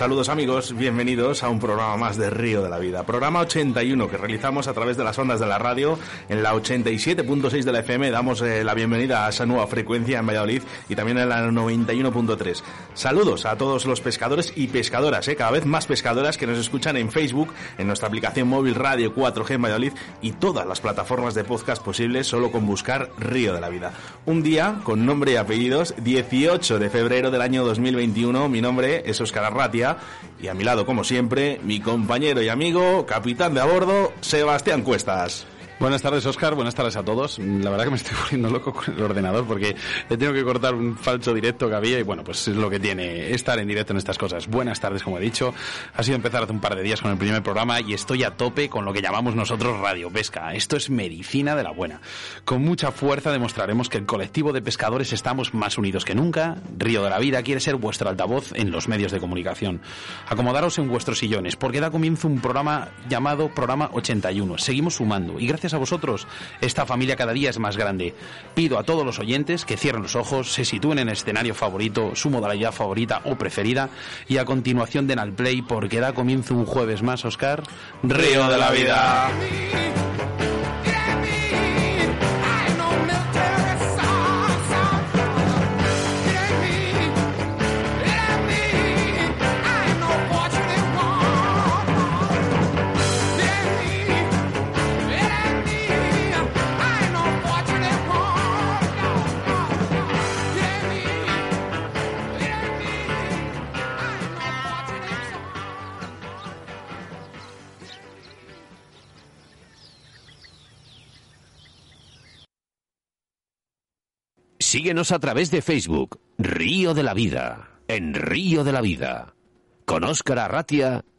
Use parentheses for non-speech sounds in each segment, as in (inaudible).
Saludos amigos, bienvenidos a un programa más de Río de la Vida. Programa 81 que realizamos a través de las ondas de la radio en la 87.6 de la FM. Damos eh, la bienvenida a esa nueva frecuencia en Valladolid y también en la 91.3. Saludos a todos los pescadores y pescadoras, eh, cada vez más pescadoras que nos escuchan en Facebook, en nuestra aplicación móvil Radio 4G en Valladolid y todas las plataformas de podcast posibles solo con buscar Río de la Vida. Un día con nombre y apellidos, 18 de febrero del año 2021. Mi nombre es Oscar Arratia y a mi lado, como siempre, mi compañero y amigo, capitán de a bordo, Sebastián Cuestas. Buenas tardes, Oscar. Buenas tardes a todos. La verdad que me estoy (laughs) poniendo loco con el ordenador porque he tengo que cortar un falso directo que había y bueno, pues es lo que tiene estar en directo en estas cosas. Buenas tardes, como he dicho. Ha sido empezar hace un par de días con el primer programa y estoy a tope con lo que llamamos nosotros Radio Pesca. Esto es medicina de la buena. Con mucha fuerza demostraremos que el colectivo de pescadores estamos más unidos que nunca. Río de la Vida quiere ser vuestro altavoz en los medios de comunicación. Acomodaros en vuestros sillones porque da comienzo un programa llamado Programa 81. Seguimos sumando y gracias a vosotros, esta familia cada día es más grande. Pido a todos los oyentes que cierren los ojos, se sitúen en el escenario favorito, su modalidad favorita o preferida, y a continuación den al play porque da comienzo un jueves más, Oscar. Río de la vida. Síguenos a través de Facebook, Río de la Vida, en Río de la Vida con Óscar Arratia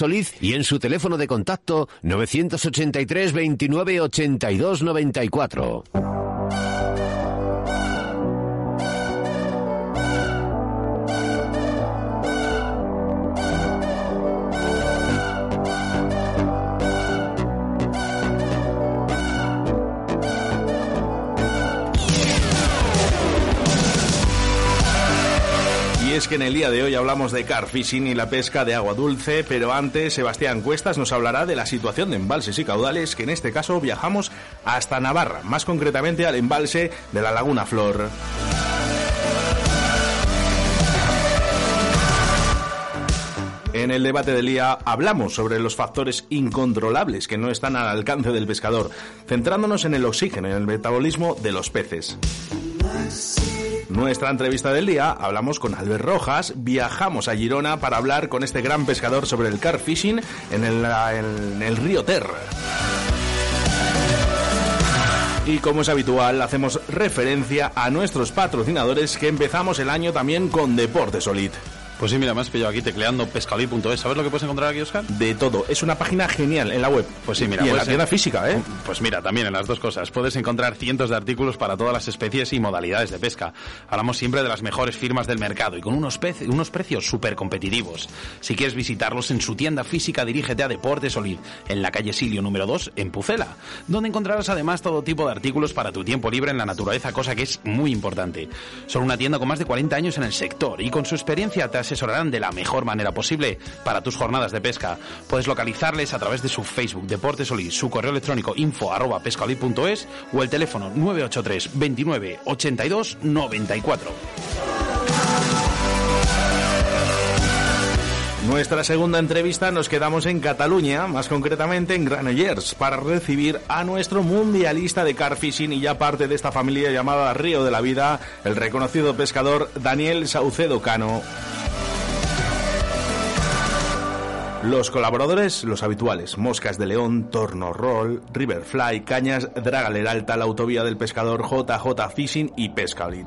Soliz, y en su teléfono de contacto 983 29 82 94. Es que en el día de hoy hablamos de car fishing y la pesca de agua dulce, pero antes Sebastián Cuestas nos hablará de la situación de embalses y caudales, que en este caso viajamos hasta Navarra, más concretamente al embalse de la Laguna Flor. En el debate del día hablamos sobre los factores incontrolables que no están al alcance del pescador, centrándonos en el oxígeno y en el metabolismo de los peces. Nuestra entrevista del día, hablamos con Albert Rojas, viajamos a Girona para hablar con este gran pescador sobre el car fishing en el, en el río Ter. Y como es habitual, hacemos referencia a nuestros patrocinadores que empezamos el año también con Deporte Solid. Pues sí, mira, me has pillado aquí tecleando pescalí.es. ¿Sabes lo que puedes encontrar aquí, Oscar? De todo. Es una página genial en la web. Pues sí, mira. Y en la tienda física, ¿eh? Pues mira, también en las dos cosas. Puedes encontrar cientos de artículos para todas las especies y modalidades de pesca. Hablamos siempre de las mejores firmas del mercado y con unos, unos precios súper competitivos. Si quieres visitarlos en su tienda física, dirígete a Deportes Solid, en la calle Silio número 2, en Pucela, donde encontrarás además todo tipo de artículos para tu tiempo libre en la naturaleza, cosa que es muy importante. Son una tienda con más de 40 años en el sector y con su experiencia te asesorarán de la mejor manera posible para tus jornadas de pesca. Puedes localizarles a través de su Facebook Deportes Solid, su correo electrónico info arroba o el teléfono 983 29 82 94. Nuestra segunda entrevista nos quedamos en Cataluña, más concretamente en Granollers, para recibir a nuestro mundialista de carfishing y ya parte de esta familia llamada Río de la Vida, el reconocido pescador Daniel Saucedo Cano. Los colaboradores, los habituales, Moscas de León, Torno Roll, Riverfly, Cañas, Dragaler Alta, la Autovía del Pescador, JJ Fishing y Pescalit.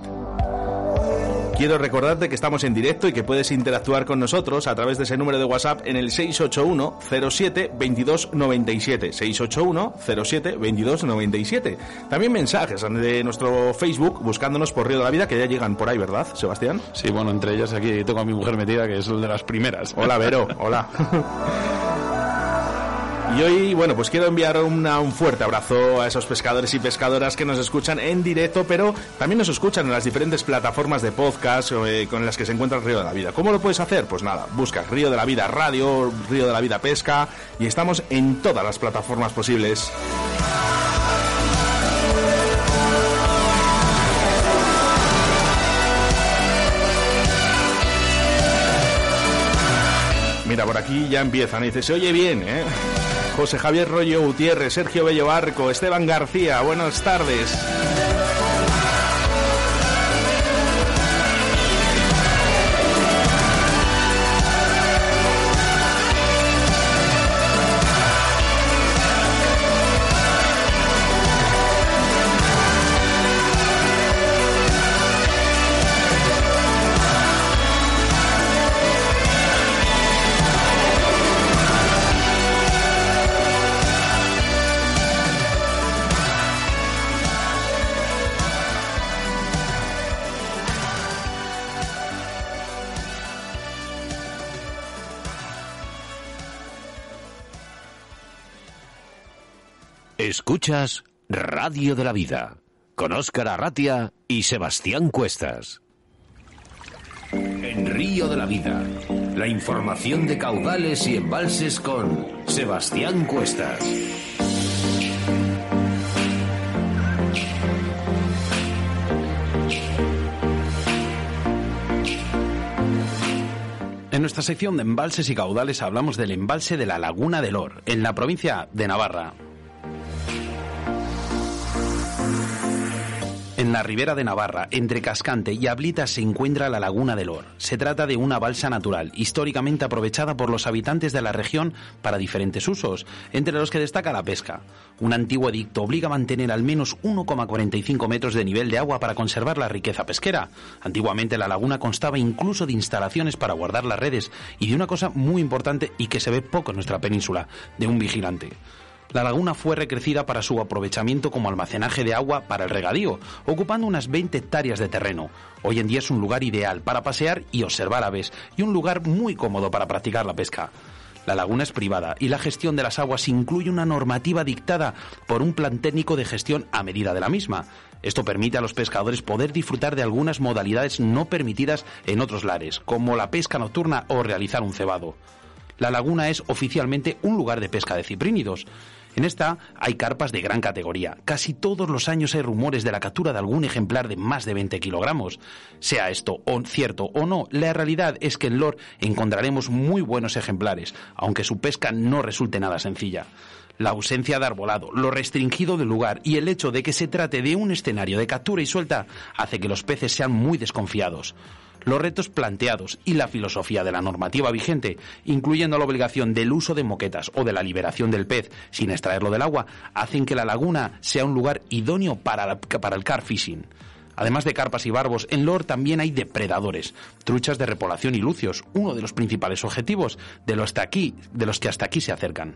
Quiero recordarte que estamos en directo y que puedes interactuar con nosotros a través de ese número de WhatsApp en el 681 07 22 97. 681 07 22 97. También mensajes de nuestro Facebook buscándonos por Río de la Vida que ya llegan por ahí, ¿verdad, Sebastián? Sí, bueno, entre ellas aquí tengo a mi mujer metida que es de las primeras. Hola, Vero. Hola. (laughs) Y hoy, bueno, pues quiero enviar un fuerte abrazo a esos pescadores y pescadoras que nos escuchan en directo, pero también nos escuchan en las diferentes plataformas de podcast eh, con las que se encuentra el Río de la Vida. ¿Cómo lo puedes hacer? Pues nada, busca Río de la Vida Radio, Río de la Vida Pesca y estamos en todas las plataformas posibles. Mira, por aquí ya empiezan y dice, se oye bien, ¿eh? José Javier Rollo Gutiérrez, Sergio Bello Barco, Esteban García, buenas tardes. Radio de la Vida con Óscar Arratia y Sebastián Cuestas. En Río de la Vida, la información de caudales y embalses con Sebastián Cuestas. En nuestra sección de embalses y caudales hablamos del embalse de la Laguna del Or, en la provincia de Navarra. En la ribera de Navarra, entre Cascante y Ablita, se encuentra la Laguna del Or. Se trata de una balsa natural, históricamente aprovechada por los habitantes de la región para diferentes usos, entre los que destaca la pesca. Un antiguo edicto obliga a mantener al menos 1,45 metros de nivel de agua para conservar la riqueza pesquera. Antiguamente la laguna constaba incluso de instalaciones para guardar las redes y de una cosa muy importante y que se ve poco en nuestra península, de un vigilante. La laguna fue recrecida para su aprovechamiento como almacenaje de agua para el regadío, ocupando unas 20 hectáreas de terreno. Hoy en día es un lugar ideal para pasear y observar aves, y un lugar muy cómodo para practicar la pesca. La laguna es privada y la gestión de las aguas incluye una normativa dictada por un plan técnico de gestión a medida de la misma. Esto permite a los pescadores poder disfrutar de algunas modalidades no permitidas en otros lares, como la pesca nocturna o realizar un cebado. La laguna es oficialmente un lugar de pesca de ciprínidos. En esta hay carpas de gran categoría. Casi todos los años hay rumores de la captura de algún ejemplar de más de 20 kilogramos. Sea esto cierto o no, la realidad es que en Lor encontraremos muy buenos ejemplares, aunque su pesca no resulte nada sencilla. La ausencia de arbolado, lo restringido del lugar y el hecho de que se trate de un escenario de captura y suelta hace que los peces sean muy desconfiados los retos planteados y la filosofía de la normativa vigente, incluyendo la obligación del uso de moquetas o de la liberación del pez sin extraerlo del agua, hacen que la laguna sea un lugar idóneo para, para el car fishing. Además de carpas y barbos, en Lor también hay depredadores, truchas de repoblación y lucios, uno de los principales objetivos de los, de los que hasta aquí se acercan.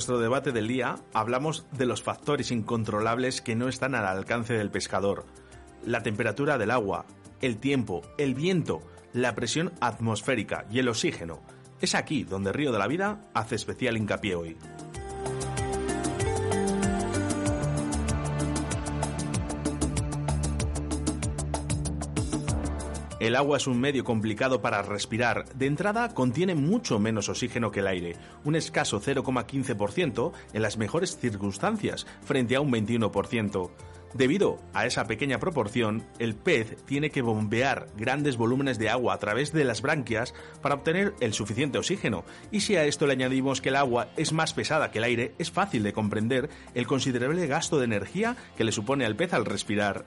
Nuestro debate del día hablamos de los factores incontrolables que no están al alcance del pescador. La temperatura del agua, el tiempo, el viento, la presión atmosférica y el oxígeno. Es aquí donde Río de la Vida hace especial hincapié hoy. El agua es un medio complicado para respirar. De entrada, contiene mucho menos oxígeno que el aire, un escaso 0,15% en las mejores circunstancias, frente a un 21%. Debido a esa pequeña proporción, el pez tiene que bombear grandes volúmenes de agua a través de las branquias para obtener el suficiente oxígeno, y si a esto le añadimos que el agua es más pesada que el aire, es fácil de comprender el considerable gasto de energía que le supone al pez al respirar.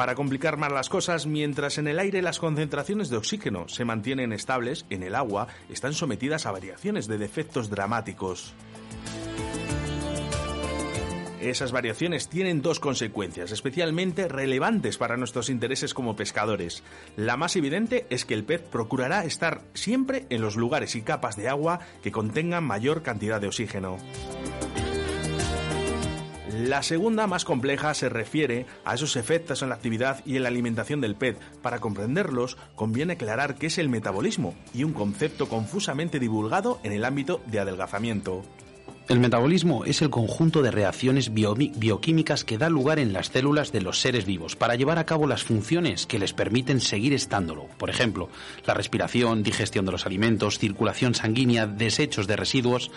Para complicar más las cosas, mientras en el aire las concentraciones de oxígeno se mantienen estables, en el agua están sometidas a variaciones de defectos dramáticos. Esas variaciones tienen dos consecuencias especialmente relevantes para nuestros intereses como pescadores. La más evidente es que el pez procurará estar siempre en los lugares y capas de agua que contengan mayor cantidad de oxígeno. La segunda, más compleja, se refiere a esos efectos en la actividad y en la alimentación del pez. Para comprenderlos, conviene aclarar qué es el metabolismo y un concepto confusamente divulgado en el ámbito de adelgazamiento. El metabolismo es el conjunto de reacciones bioquímicas que da lugar en las células de los seres vivos para llevar a cabo las funciones que les permiten seguir estándolo. Por ejemplo, la respiración, digestión de los alimentos, circulación sanguínea, desechos de residuos.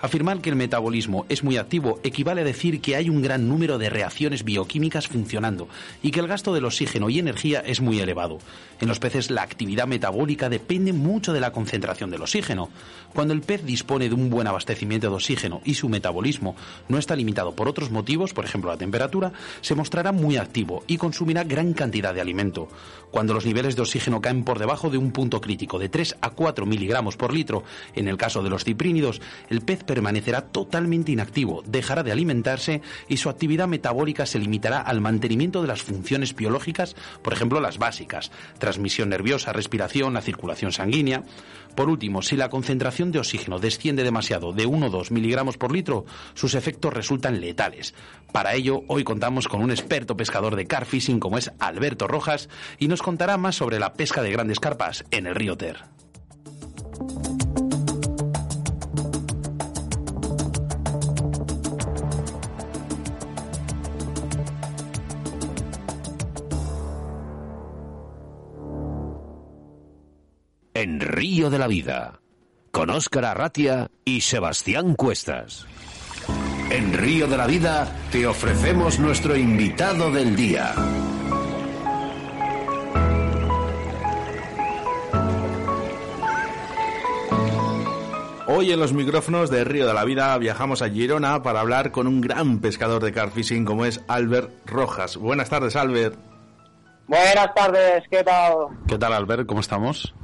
Afirmar que el metabolismo es muy activo equivale a decir que hay un gran número de reacciones bioquímicas funcionando y que el gasto del oxígeno y energía es muy elevado. En los peces la actividad metabólica depende mucho de la concentración del oxígeno. Cuando el pez dispone de un buen abastecimiento de oxígeno y su metabolismo no está limitado por otros motivos, por ejemplo la temperatura, se mostrará muy activo y consumirá gran cantidad de alimento. Cuando los niveles de oxígeno caen por debajo de un punto crítico de 3 a 4 miligramos por litro, en el caso de los ciprínidos, el pez permanecerá totalmente inactivo, dejará de alimentarse y su actividad metabólica se limitará al mantenimiento de las funciones biológicas, por ejemplo las básicas, transmisión nerviosa, respiración, la circulación sanguínea. Por último, si la concentración de oxígeno desciende demasiado de 1 o 2 miligramos por litro, sus efectos resultan letales. Para ello, hoy contamos con un experto pescador de car como es Alberto Rojas y nos contará más sobre la pesca de grandes carpas en el río Ter. En Río de la Vida, con Óscar Arratia y Sebastián Cuestas. En Río de la Vida te ofrecemos nuestro invitado del día. Hoy en los micrófonos de Río de la Vida viajamos a Girona para hablar con un gran pescador de carfishing como es Albert Rojas. Buenas tardes, Albert. Buenas tardes, ¿qué tal? ¿Qué tal, Albert? ¿Cómo estamos?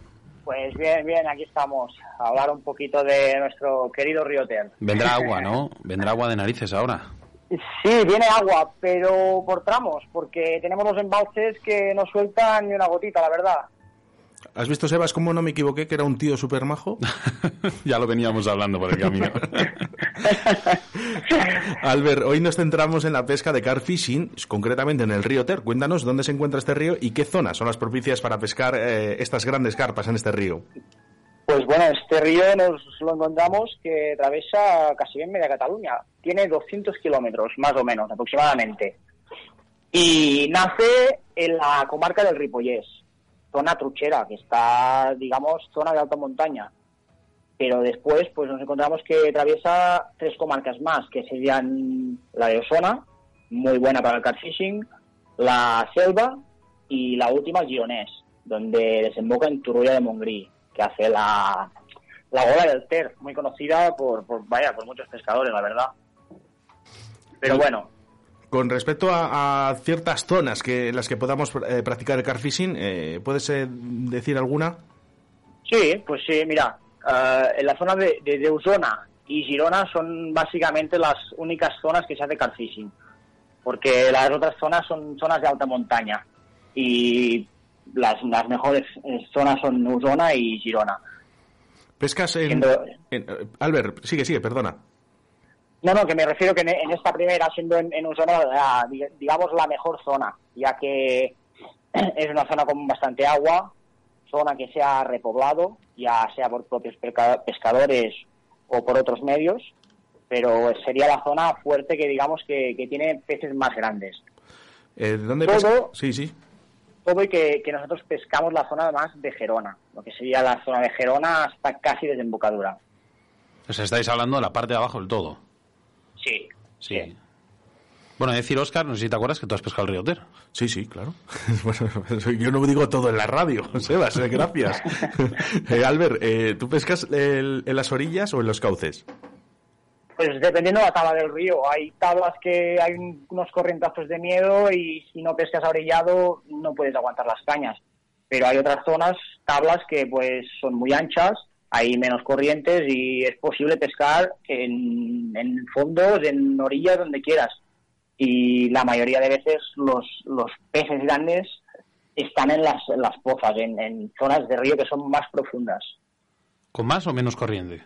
Pues bien, bien, aquí estamos a hablar un poquito de nuestro querido Río Ter. Vendrá (laughs) agua, ¿no? Vendrá agua de narices ahora. Sí, viene agua, pero por tramos, porque tenemos los embalses que no sueltan ni una gotita, la verdad. ¿Has visto, Sebas, cómo no me equivoqué, que era un tío súper majo? (laughs) ya lo veníamos hablando por el camino. (laughs) Albert, hoy nos centramos en la pesca de car fishing, concretamente en el río Ter. Cuéntanos dónde se encuentra este río y qué zonas son las propicias para pescar eh, estas grandes carpas en este río. Pues bueno, este río nos lo encontramos que atraviesa casi bien media Cataluña. Tiene 200 kilómetros, más o menos, aproximadamente. Y nace en la comarca del Ripollés zona truchera, que está, digamos, zona de alta montaña. pero después pues nos encontramos que atraviesa tres comarcas más, que serían la de Osona, muy buena para el carfishing, la Selva y la última el Gironés, donde desemboca en Turrulla de Montgrí, que hace la, la bola del Ter, muy conocida por, por, vaya, por muchos pescadores, la verdad. Pero bueno. Con respecto a, ciertas zonas que en las que podamos eh, practicar el carfishing, eh, ¿puedes eh, decir alguna? Sí, pues sí, mira, eh, en la zona de, de, Usona y Girona son básicamente las únicas zonas que se hace carfishing, porque las otras zonas son zonas de alta montaña y las, las mejores zonas son Usona y Girona. ¿Pescas en, Albert, sigue, sigue, perdona. No, no, que me refiero que en, esta primera, siendo en, en Usona, digamos la mejor zona, ya que (clears throat) es una zona con bastante agua, zona que se ha repoblado, ya sea por propios pescadores o por otros medios, pero sería la zona fuerte que digamos que, tiene peces más grandes. Eh, ¿Dónde todo, Sí, sí. Todo y que, nosotros pescamos la zona más de Gerona, lo que sería la zona de Gerona hasta casi desembocadura. O sea, estáis hablando de la parte de abajo del todo. Sí. Sí. Bueno, decir, Oscar, no sé si te acuerdas que tú has pescado el río Ter. Sí, sí, claro. (laughs) (laughs) yo no digo todo en la radio, (laughs) Sebas, gracias. eh, Albert, eh, ¿tú pescas en las orillas o en los cauces? Pues dependiendo de la tabla del río. Hay tablas que hay unos corrientazos de miedo y si no pescas a orillado no puedes aguantar las cañas. Pero hay otras zonas, tablas que pues son muy anchas, hay menos corrientes y es posible pescar en, en fondos, en orillas, donde quieras y la mayoría de veces los, los peces grandes están en las, las pozas, en, zonas de río que son más profundas. ¿Con más o menos corriente?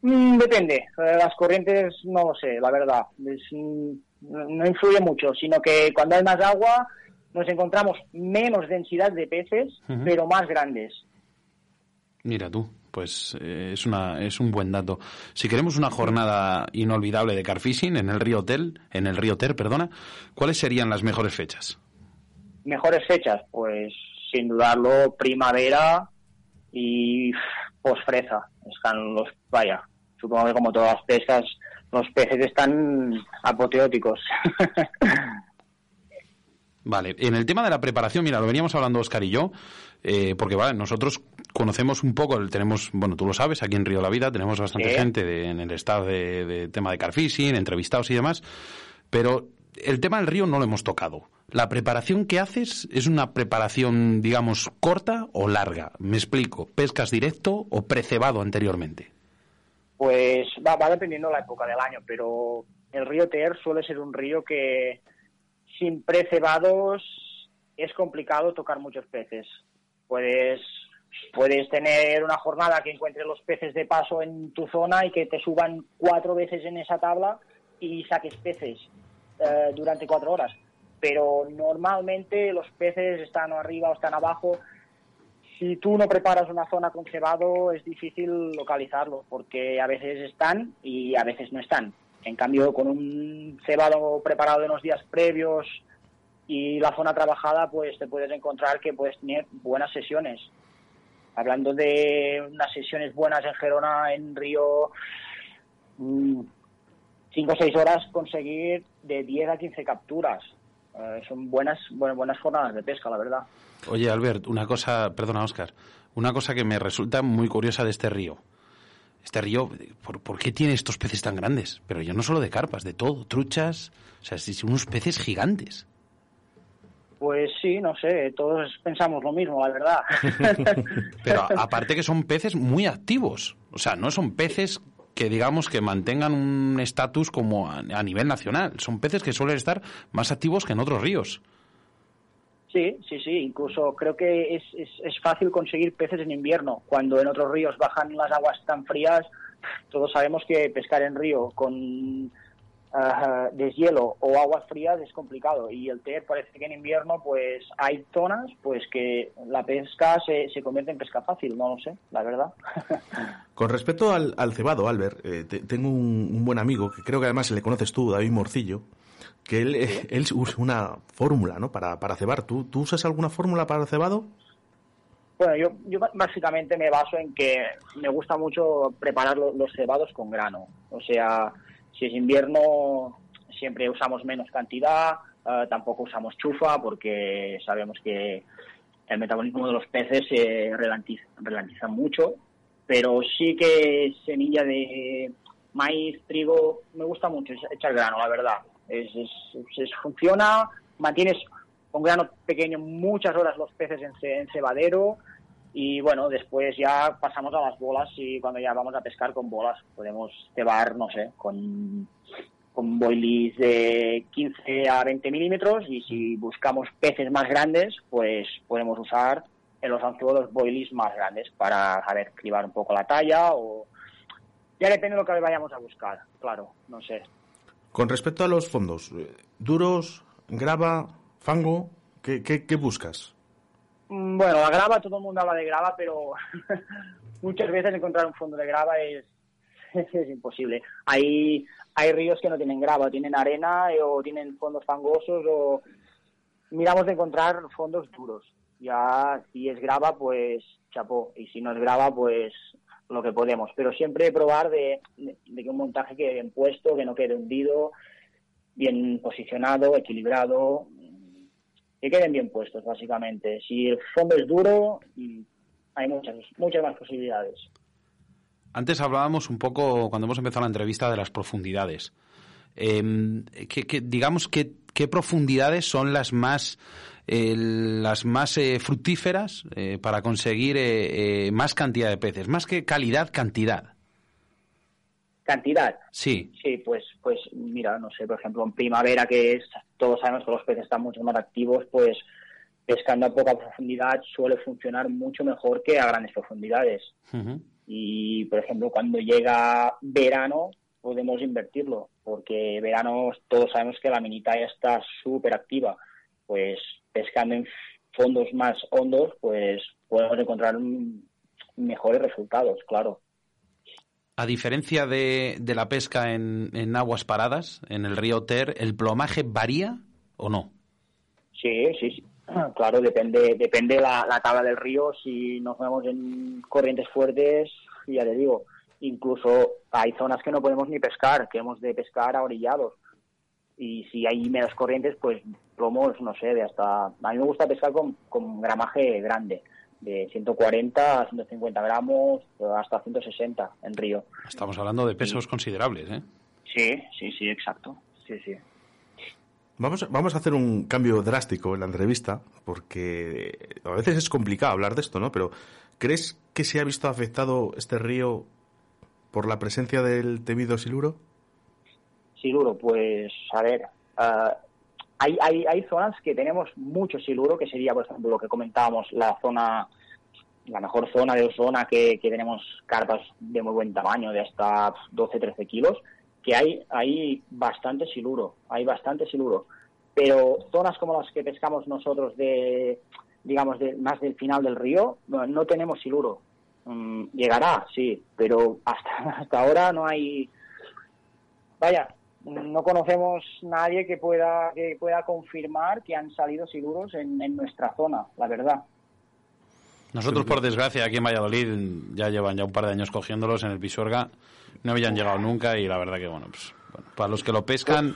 Mm, depende. Eh, las corrientes no lo sé, la verdad. Mm, no influye mucho, sino que cuando hay más agua nos encontramos menos densidad de peces, pero más grandes. Mira tú pues eh, es, una, es un buen dato. Si queremos una jornada inolvidable de carfishing en el río Hotel, en el río Ter, perdona, ¿cuáles serían las mejores fechas? Mejores fechas, pues sin dudarlo, primavera y posfreza. Están los, vaya, supongo que como todas las pescas, los peces están apoteóticos. (laughs) Vale, en el tema de la preparación, mira, lo veníamos hablando Oscar y yo, eh, porque vale, nosotros conocemos un poco, tenemos, bueno, tú lo sabes, aquí en Río la Vida tenemos bastante gente en el estado de, tema de carfishing, entrevistados y demás, pero el tema del río no lo hemos tocado. ¿La preparación que haces es una preparación, digamos, corta o larga? Me explico, ¿pescas directo o precebado anteriormente? Pues va, va dependiendo la época del año, pero el río Ter suele ser un río que sin precebados es complicado tocar muchos peces. Puedes, puedes tener una jornada que encuentres los peces de paso en tu zona y que te suban cuatro veces en esa tabla y saques peces eh, durante cuatro horas. Pero normalmente los peces están arriba o están abajo. Si tú no preparas una zona con cebado es difícil localizarlo porque a veces están y a veces no están. En cambio, con un cebado preparado de unos días previos y la zona trabajada, pues te puedes encontrar que puedes tener buenas sesiones. Hablando de unas sesiones buenas en Gerona, en Río, 5 o 6 horas conseguir de 10 a 15 capturas. Eh, son buenas, buenas, buenas jornadas de pesca, la verdad. Oye, Albert, una cosa, perdona, Oscar, una cosa que me resulta muy curiosa de este río este río, ¿por, qué tiene estos peces tan grandes? Pero yo no solo de carpas, de todo, truchas, o sea, son unos peces gigantes. Pues sí, no sé, todos pensamos lo mismo, la verdad. (laughs) Pero aparte que son peces muy activos, o sea, no son peces que digamos que mantengan un estatus como a, nivel nacional, son peces que suelen estar más activos que en otros ríos. Sí, sí, sí. Incluso creo que es, es, fácil conseguir peces en invierno. Cuando en otros ríos bajan las aguas tan frías, todos sabemos que pescar en río con uh, deshielo o aguas frías es complicado. Y el TER parece que en invierno pues hay zonas pues que la pesca se, se convierte en pesca fácil. No lo sé, la verdad. (laughs) Con respecto al, cebado, Albert, eh, tengo un, un, buen amigo que creo que además le conoces tú, David Morcillo que él, (laughs) él usa una fórmula ¿no? para, para cebar. ¿Tú, ¿Tú usas alguna fórmula para el cebado? Bueno, yo, yo básicamente me baso en que me gusta mucho preparar los cebados con grano. O sea, si es invierno siempre usamos menos cantidad, eh, tampoco usamos chufa porque sabemos que el metabolismo de los peces se ralentiza, mucho, pero sí que semilla de maíz, trigo, me gusta mucho echar grano, la verdad. Es, funciona, mantienes con grano pequeño muchas horas los peces en, cebadero y bueno, después ya pasamos a las bolas y cuando ya vamos a pescar con bolas podemos cebar, no sé, con, con boilies de 15 a 20 milímetros y si buscamos peces más grandes, pues podemos usar en los anzuelos boilies más grandes para saber cribar un poco la talla o ya depende de lo que vayamos a buscar, claro, no sé. Con respecto a los fondos, eh, duros, grava, fango, ¿qué, qué, buscas? Mm, bueno, la grava, todo el mundo habla de grava, pero (laughs) muchas veces encontrar un fondo de grava (laughs) es, es imposible. Hay, hay ríos que no tienen grava, tienen arena eh, o tienen fondos fangosos o miramos de encontrar fondos duros. Ya si es grava, pues chapó, y si no es grava, pues lo que podemos, pero siempre probar de, que un montaje quede bien puesto, que no quede hundido, bien posicionado, equilibrado, que queden bien puestos, básicamente. Si el fondo es duro, mm, hay muchas, muchas más posibilidades. Antes hablábamos un poco, cuando hemos empezado la entrevista, de las profundidades. Em, que, digamos, que, ¿qué profundidades son las más las más eh, fructíferas eh, para conseguir eh, más cantidad de peces, más que calidad, cantidad. Cantidad. Sí. Sí, pues, pues mira, no sé, por ejemplo, en primavera que es, todos sabemos que los peces están mucho más activos, pues pescando a poca profundidad suele funcionar mucho mejor que a grandes profundidades. Y, por ejemplo, cuando llega verano, podemos invertirlo, porque verano todos sabemos que la minita ya está súper activa. Pues pescando en fondos más hondos, pues podemos encontrar mejores resultados, claro. A diferencia de, de la pesca en, en, aguas paradas, en el río Ter, ¿el plomaje varía o no? Sí, sí, sí. (clears throat) Claro, depende depende la, la tabla del río. Si nos vemos en corrientes fuertes, ya te digo, incluso hay zonas que no podemos ni pescar, que hemos de pescar a orillados y si hay menos corrientes, pues plomos, no sé, de hasta... A mí me gusta pescar con, con gramaje grande, de 140 a 150 gramos, hasta 160 en río. Estamos hablando de pesos considerables, ¿eh? Sí, sí, sí, exacto. Sí, sí. Vamos, vamos a hacer un cambio drástico en la entrevista, porque a veces es complicado hablar de esto, ¿no? Pero ¿crees que se ha visto afectado este río por la presencia del temido siluro? siluro? Pues, a ver, ah, hay, hay, hay zonas que tenemos mucho siluro, que sería, por ejemplo, lo que comentábamos, la zona, la mejor zona de zona que, que tenemos carpas de muy buen tamaño, de hasta 12-13 kilos, que hay, hay bastante siluro, hay bastante siluro. Pero zonas como las que pescamos nosotros de, digamos, de, más del final del río, no, tenemos siluro. Mm, llegará, sí, pero hasta, (laughs) hasta ahora no hay... Vaya, no conocemos nadie que pueda que pueda confirmar que han salido siluros en, nuestra zona, la verdad. Nosotros, por desgracia, aquí en Valladolid ya llevan ya un par de años cogiéndolos en el Pisuerga, no habían llegado nunca y la verdad que, bueno, pues para los que lo pescan,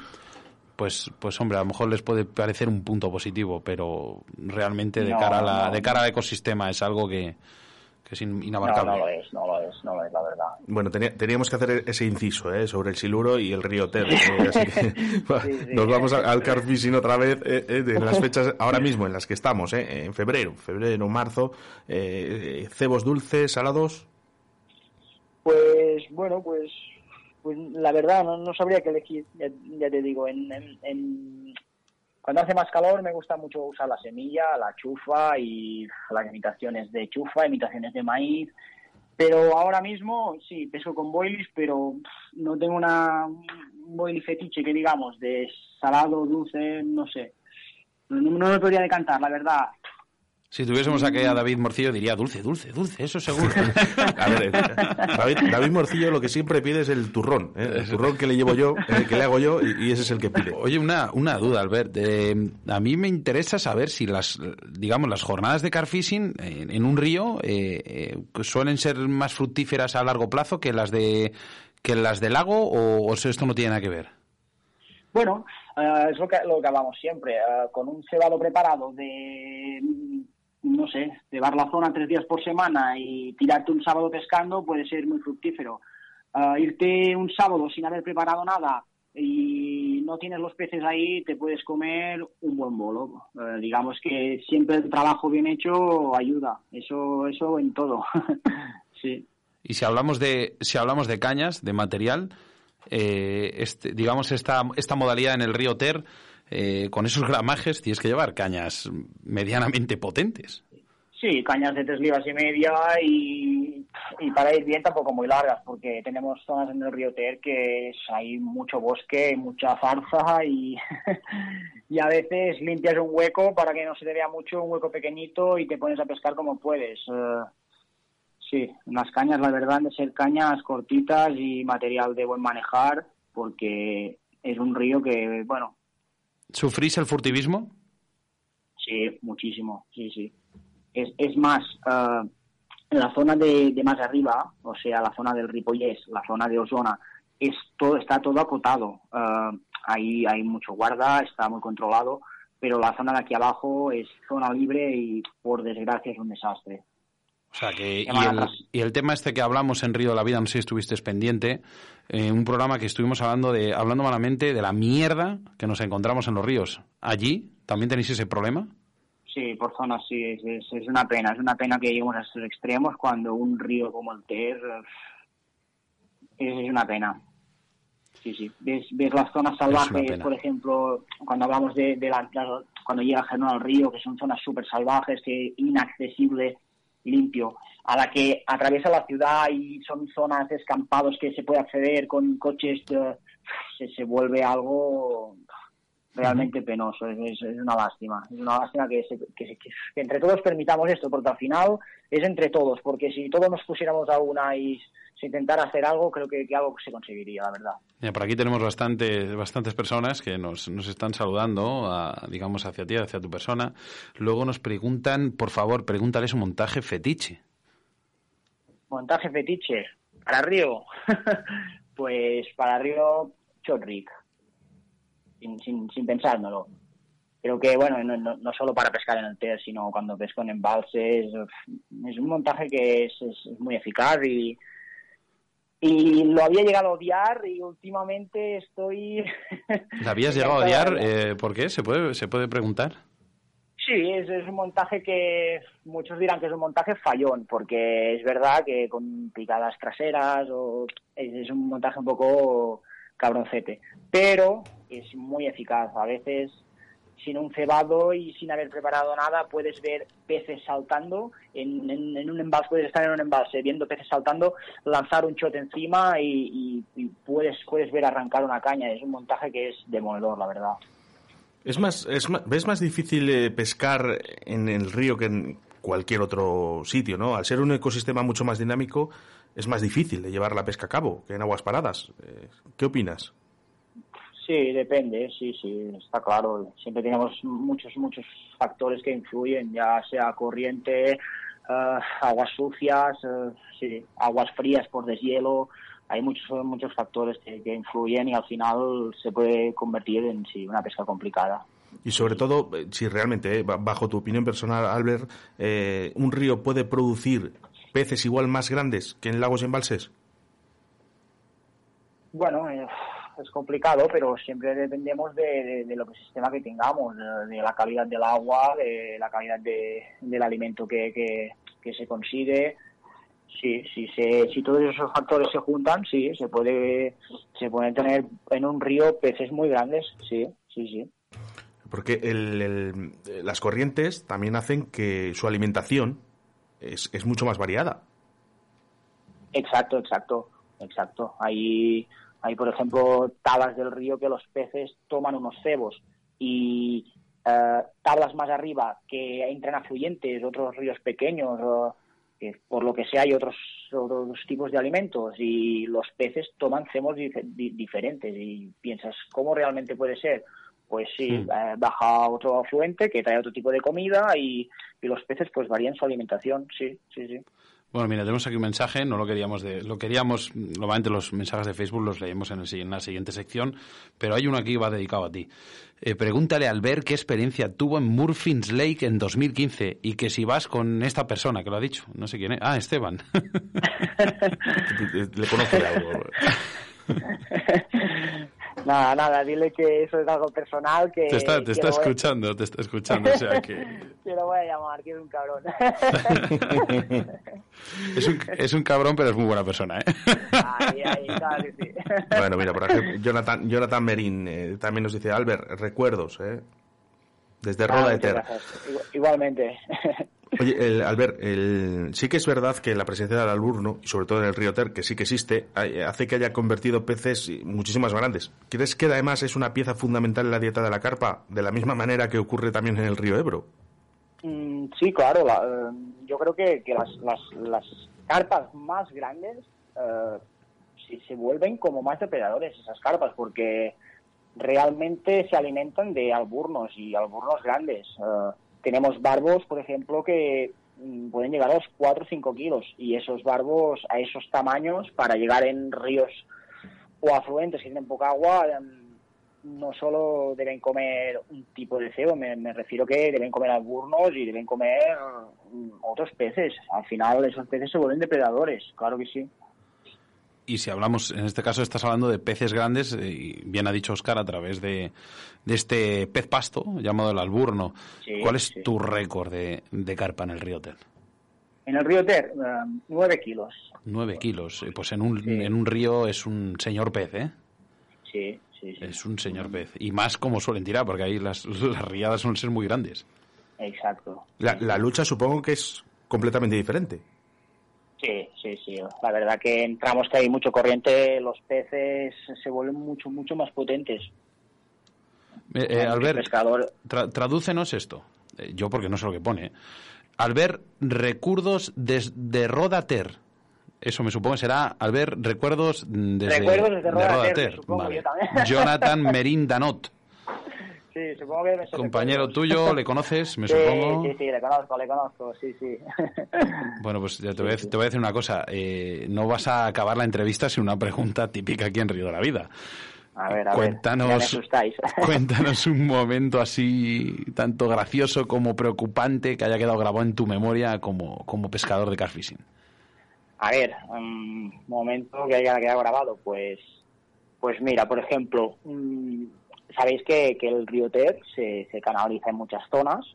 pues, pues hombre, a lo mejor les puede parecer un punto positivo, pero realmente de cara a la, de cara al ecosistema es algo que, que es inabarcable. No, no lo es, no lo es, no lo es, la verdad. Bueno, teníamos que hacer ese inciso ¿eh? sobre el siluro y el río Ter. ¿eh? Así que (laughs) (laughs) nos vamos al car fishing otra vez ¿eh? ¿eh? de las fechas ahora mismo en las que estamos, ¿eh? en febrero, febrero, marzo. Eh, ¿Cebos dulces, salados? Pues bueno, pues pues la verdad no, no sabría qué elegir, ya, te digo, en, en cuando hace más calor me gusta mucho usar la semilla, la chufa y las imitaciones de chufa, imitaciones de maíz. Pero ahora mismo sí, peso con boilies, pero no tengo una boilie fetiche que digamos de salado, dulce, no sé. No, me podría decantar, la verdad. Si tuviésemos aquí a David Morcillo diría dulce, dulce, dulce, eso seguro. (laughs) a ver, eh, David, Morcillo lo que siempre pide es el turrón, ¿eh? el turrón que le llevo yo, el que le hago yo y, ese es el que pide. Oye, una, una duda, Albert. Eh, a mí me interesa saber si las, digamos, las jornadas de carfishing en, en un río suelen ser más fructíferas a largo plazo que las de que las del lago o, esto no tiene nada que ver. Bueno, es lo que, lo que hablamos siempre. con un cebado preparado de no sé, llevar la zona tres días por semana y tirarte un sábado pescando puede ser muy fructífero. Ah, irte un sábado sin haber preparado nada y no tienes los peces ahí, te puedes comer un buen bolo. Eh, digamos que siempre el trabajo bien hecho ayuda, eso, eso en todo. (laughs) sí. Y si hablamos de, si hablamos de cañas, de material, eh, este, digamos esta, esta modalidad en el río Ter, eh, con esos gramajes tienes que llevar cañas medianamente potentes. Sí, cañas de tres libras y media y, para ir bien tampoco muy largas, porque tenemos zonas en el río Ter que hay mucho bosque, mucha farsa y, (laughs) y a veces limpias un hueco para que no se te vea mucho, un hueco pequeñito y te pones a pescar como puedes. Eh, sí, unas cañas, la verdad, de ser cañas cortitas y material de buen manejar, porque es un río que, bueno, ¿Sufrís el furtivismo? Sí, muchísimo, sí, sí. Es, es más, uh, en la zona de, más arriba, o sea, la zona del Ripollés, la zona de Osona, es todo, está todo acotado. Uh, ahí hay mucho guarda, está muy controlado, pero la zona de aquí abajo es zona libre y por desgracia es un desastre. O sea que, y el, tema este que hablamos en Río de la Vida, no sé si estuviste pendiente, eh, un programa que estuvimos hablando de, hablando malamente de la mierda que nos encontramos en los ríos. ¿Allí también tenéis ese problema? Sí, por zonas sí, es, es, una pena, es una pena que lleguemos a estos extremos cuando un río como el Ter es, una pena. Sí, sí. Ves, ves las zonas salvajes, por ejemplo, cuando hablamos de, la, cuando llega Germán al río, que son zonas súper salvajes, que inaccesibles limpio, a la que atraviesa la ciudad y son zonas de escampados que se puede acceder con coches, eh, se, se vuelve algo realmente penoso, es, una lástima, es una lástima que, que, entre todos permitamos esto, porque al final es entre todos, porque si todos nos pusiéramos a una y se intentara hacer algo, creo que, algo se conseguiría, la verdad. por aquí tenemos bastante, bastantes personas que nos, nos están saludando, digamos, hacia ti, hacia tu persona. Luego nos preguntan, por favor, pregúntales un montaje fetiche. Montaje fetiche, para Río. (laughs) pues para Río, Chotrick sin, sin, sin pensárnoslo. Creo que, bueno, no, no, solo para pescar en el TER, sino cuando pesco en embalses, es un montaje que es, es muy eficaz y, y lo había llegado a odiar y últimamente estoy... (laughs) ¿La habías llegado a odiar? Eh, ¿Por qué? ¿Se puede, ¿Se puede preguntar? Sí, es, es, un montaje que muchos dirán que es un montaje fallón, porque es verdad que con picadas traseras o es, es un montaje un poco cabroncete, pero es muy eficaz. A veces sin un cebado y sin haber preparado nada puedes ver peces saltando en, en, un embalse, puedes estar en un embalse viendo peces saltando, lanzar un shot encima y, puedes, puedes ver arrancar una caña. Es un montaje que es demoledor, la verdad. Es más, es más, ¿Ves más difícil eh, pescar en el río que en cualquier otro sitio, ¿no? Al ser un ecosistema mucho más dinámico, es más difícil de llevar la pesca a cabo que en aguas paradas. Eh, ¿Qué opinas? Sí, depende, sí, sí, está claro. Siempre tenemos muchos, muchos factores que influyen, ya sea corriente, eh, aguas sucias, eh, sí, aguas frías por deshielo. Hay muchos, muchos factores que, influyen y al final se puede convertir en sí, una pesca complicada. Y sobre todo, si realmente, bajo tu opinión personal, Albert, un río puede producir peces igual más grandes que en lagos y embalses? Bueno, eh, es complicado, pero siempre dependemos de, de, lo que sistema que tengamos, de, la calidad del agua, de la calidad del alimento que, que, se consigue. Sí, sí, si todos esos factores se juntan, sí, se puede, se pueden tener en un río peces muy grandes, sí, sí, sí. Porque el, las corrientes también hacen que su alimentación es, es mucho más variada. Exacto, exacto, exacto. Hay, hay, por ejemplo, tabas del río que los peces toman unos cebos y eh, tablas más arriba que entran afluentes, otros ríos pequeños, que por lo que sea hay otros, otros tipos de alimentos y los peces toman cemos diferentes y piensas, ¿cómo realmente puede ser? Pues sí, eh, baja otro afluente que trae otro tipo de comida y, y los peces pues varían su alimentación, sí, sí, sí. Bueno, mira, tenemos aquí un mensaje, no lo queríamos de, lo queríamos, normalmente los mensajes de Facebook los leemos en, el, en la siguiente sección, pero hay uno aquí que va dedicado a ti. Eh, pregúntale al ver qué experiencia tuvo en Murphy's Lake en 2015 y que si vas con esta persona que lo ha dicho, no sé quién es, ah, Esteban. (laughs) (laughs) Le conozco de algo. (laughs) Nada, nada, dile que eso es algo personal que... Te está, te está escuchando, te está escuchando, o sea que... (laughs) que lo voy a llamar, que es un cabrón. es, un, es un cabrón, pero es muy buena persona, ¿eh? Ahí, ahí, claro que sí. Bueno, mira, por ejemplo, Jonathan, Jonathan Merín eh, también nos dice, Albert, recuerdos, ¿eh? Desde Roda de Ter. Igualmente. (laughs) Oye, el, Albert, el, sí que es verdad que la presencia del alburno, y sobre todo en el río Ter, que sí que existe, hace que haya convertido peces muchísimas grandes. ¿Crees que además es una pieza fundamental en la dieta de la carpa, de la misma manera que ocurre también en el río Ebro? Mm, sí, claro. Eh, yo creo que, las, las, carpas más grandes eh, se vuelven como más depredadores, esas carpas, porque realmente se alimentan de alburnos y alburnos grandes. Eh, tenemos barbos, por ejemplo, que mm, pueden llegar a los 4 o 5 kilos y esos barbos a esos tamaños para llegar en ríos o afluentes que tienen poca agua em, no solo deben comer un tipo de cebo, me, me refiero que deben comer alburnos y deben comer mm, otros peces. Al final esos peces se vuelven depredadores, claro que sí. Y si hablamos, en este caso estás hablando de peces grandes, eh, y bien ha dicho Oscar, a través de, este pez pasto llamado el alburno. ¿Cuál es tu récord de, carpa en el río Ter? En el río Ter, um, nueve kilos. Nueve kilos. Eh, pues en un, en un río es un señor pez, ¿eh? Sí, sí, sí. Es un señor pez. Y más como suelen tirar, porque ahí las, las riadas suelen ser muy grandes. Exacto. la lucha supongo que es completamente diferente. Sí, sí, sí. La verdad que entramos que hay mucho corriente, los peces se vuelven mucho, mucho más potentes. Eh, eh Albert, tradúcenos esto. Eh, yo porque no sé lo que pone. Albert, recuerdos desde Rodater. Eso me supongo será, Albert, recuerdos desde, recuerdos desde Rodater. Vale. (laughs) Jonathan Merindanot. Sí, supongo que... Compañero tuyo, ¿le conoces, me supongo? Sí, sí, le conozco, le conozco, sí, sí. (laughs) Bueno, pues ya te voy, a, te voy a decir una cosa. Eh, no vas a acabar la entrevista sin una pregunta típica aquí en Río de la Vida. A ver, a cuéntanos, ver, (laughs) cuéntanos un momento así, tanto gracioso como preocupante, que haya quedado grabado en tu memoria como, como pescador de carfishing. A ver, un momento que haya quedado grabado, pues, pues mira, por ejemplo, sabéis que, el río Ter se, canaliza en muchas zonas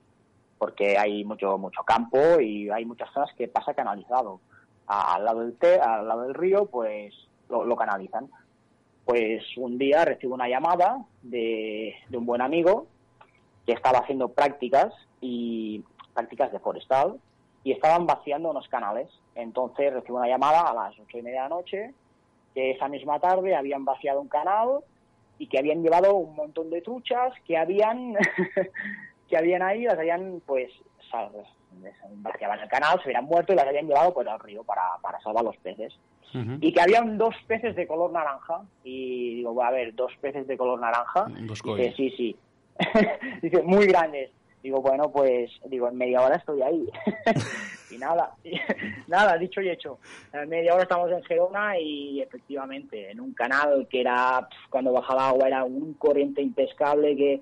porque hay mucho mucho campo y hay muchas zonas que pasa canalizado. al lado del Ter, al lado del río, pues lo, canalizan. Pues un día recibo una llamada de, un buen amigo que estaba haciendo prácticas y prácticas de forestal y estaban vaciando unos canales. Entonces recibo una llamada a las ocho y media de la noche que esa misma tarde habían vaciado un canal y que habían llevado un montón de truchas que habían (laughs) que habían ahí las habían pues vaciaban el canal se habían muerto y las habían llevado pues al río para, para salvar los peces. Y que habían dos peces de color naranja y digo a ver dos peces de color naranja dice sí sí (laughs) dice muy grandes digo bueno pues digo en media hora estoy ahí (laughs) y nada, (laughs) nada, dicho y hecho. En media hora estamos en Gerona y efectivamente en un canal que era, cuando bajaba agua era un corriente impescable que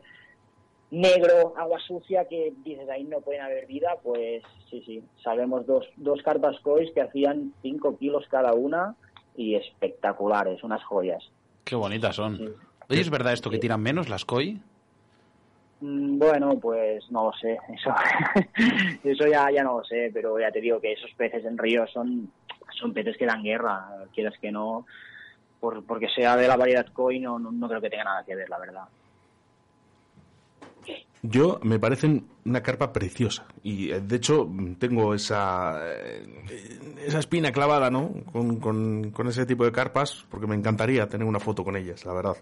negro, agua sucia, que dices ahí no pueden haber vida, pues sí, sí, sabemos dos, dos carpas cois que hacían 5 kilos cada una y espectaculares, unas joyas. Qué bonitas son. Oye, ¿es verdad esto que tiran menos las koi? Mm, bueno, pues no lo sé, (laughs) eso, eso ya, ya no lo sé, pero ya te digo que esos peces en río son, son peces que dan guerra, quieras que no, por, porque sea de la variedad koi no, no, creo que tenga nada que ver, la verdad. Yo me parecen una carpa preciosa y eh, de hecho tengo esa eh, esa espina clavada, ¿no? Con, con, con ese tipo de carpas porque me encantaría tener una foto con ellas, la verdad.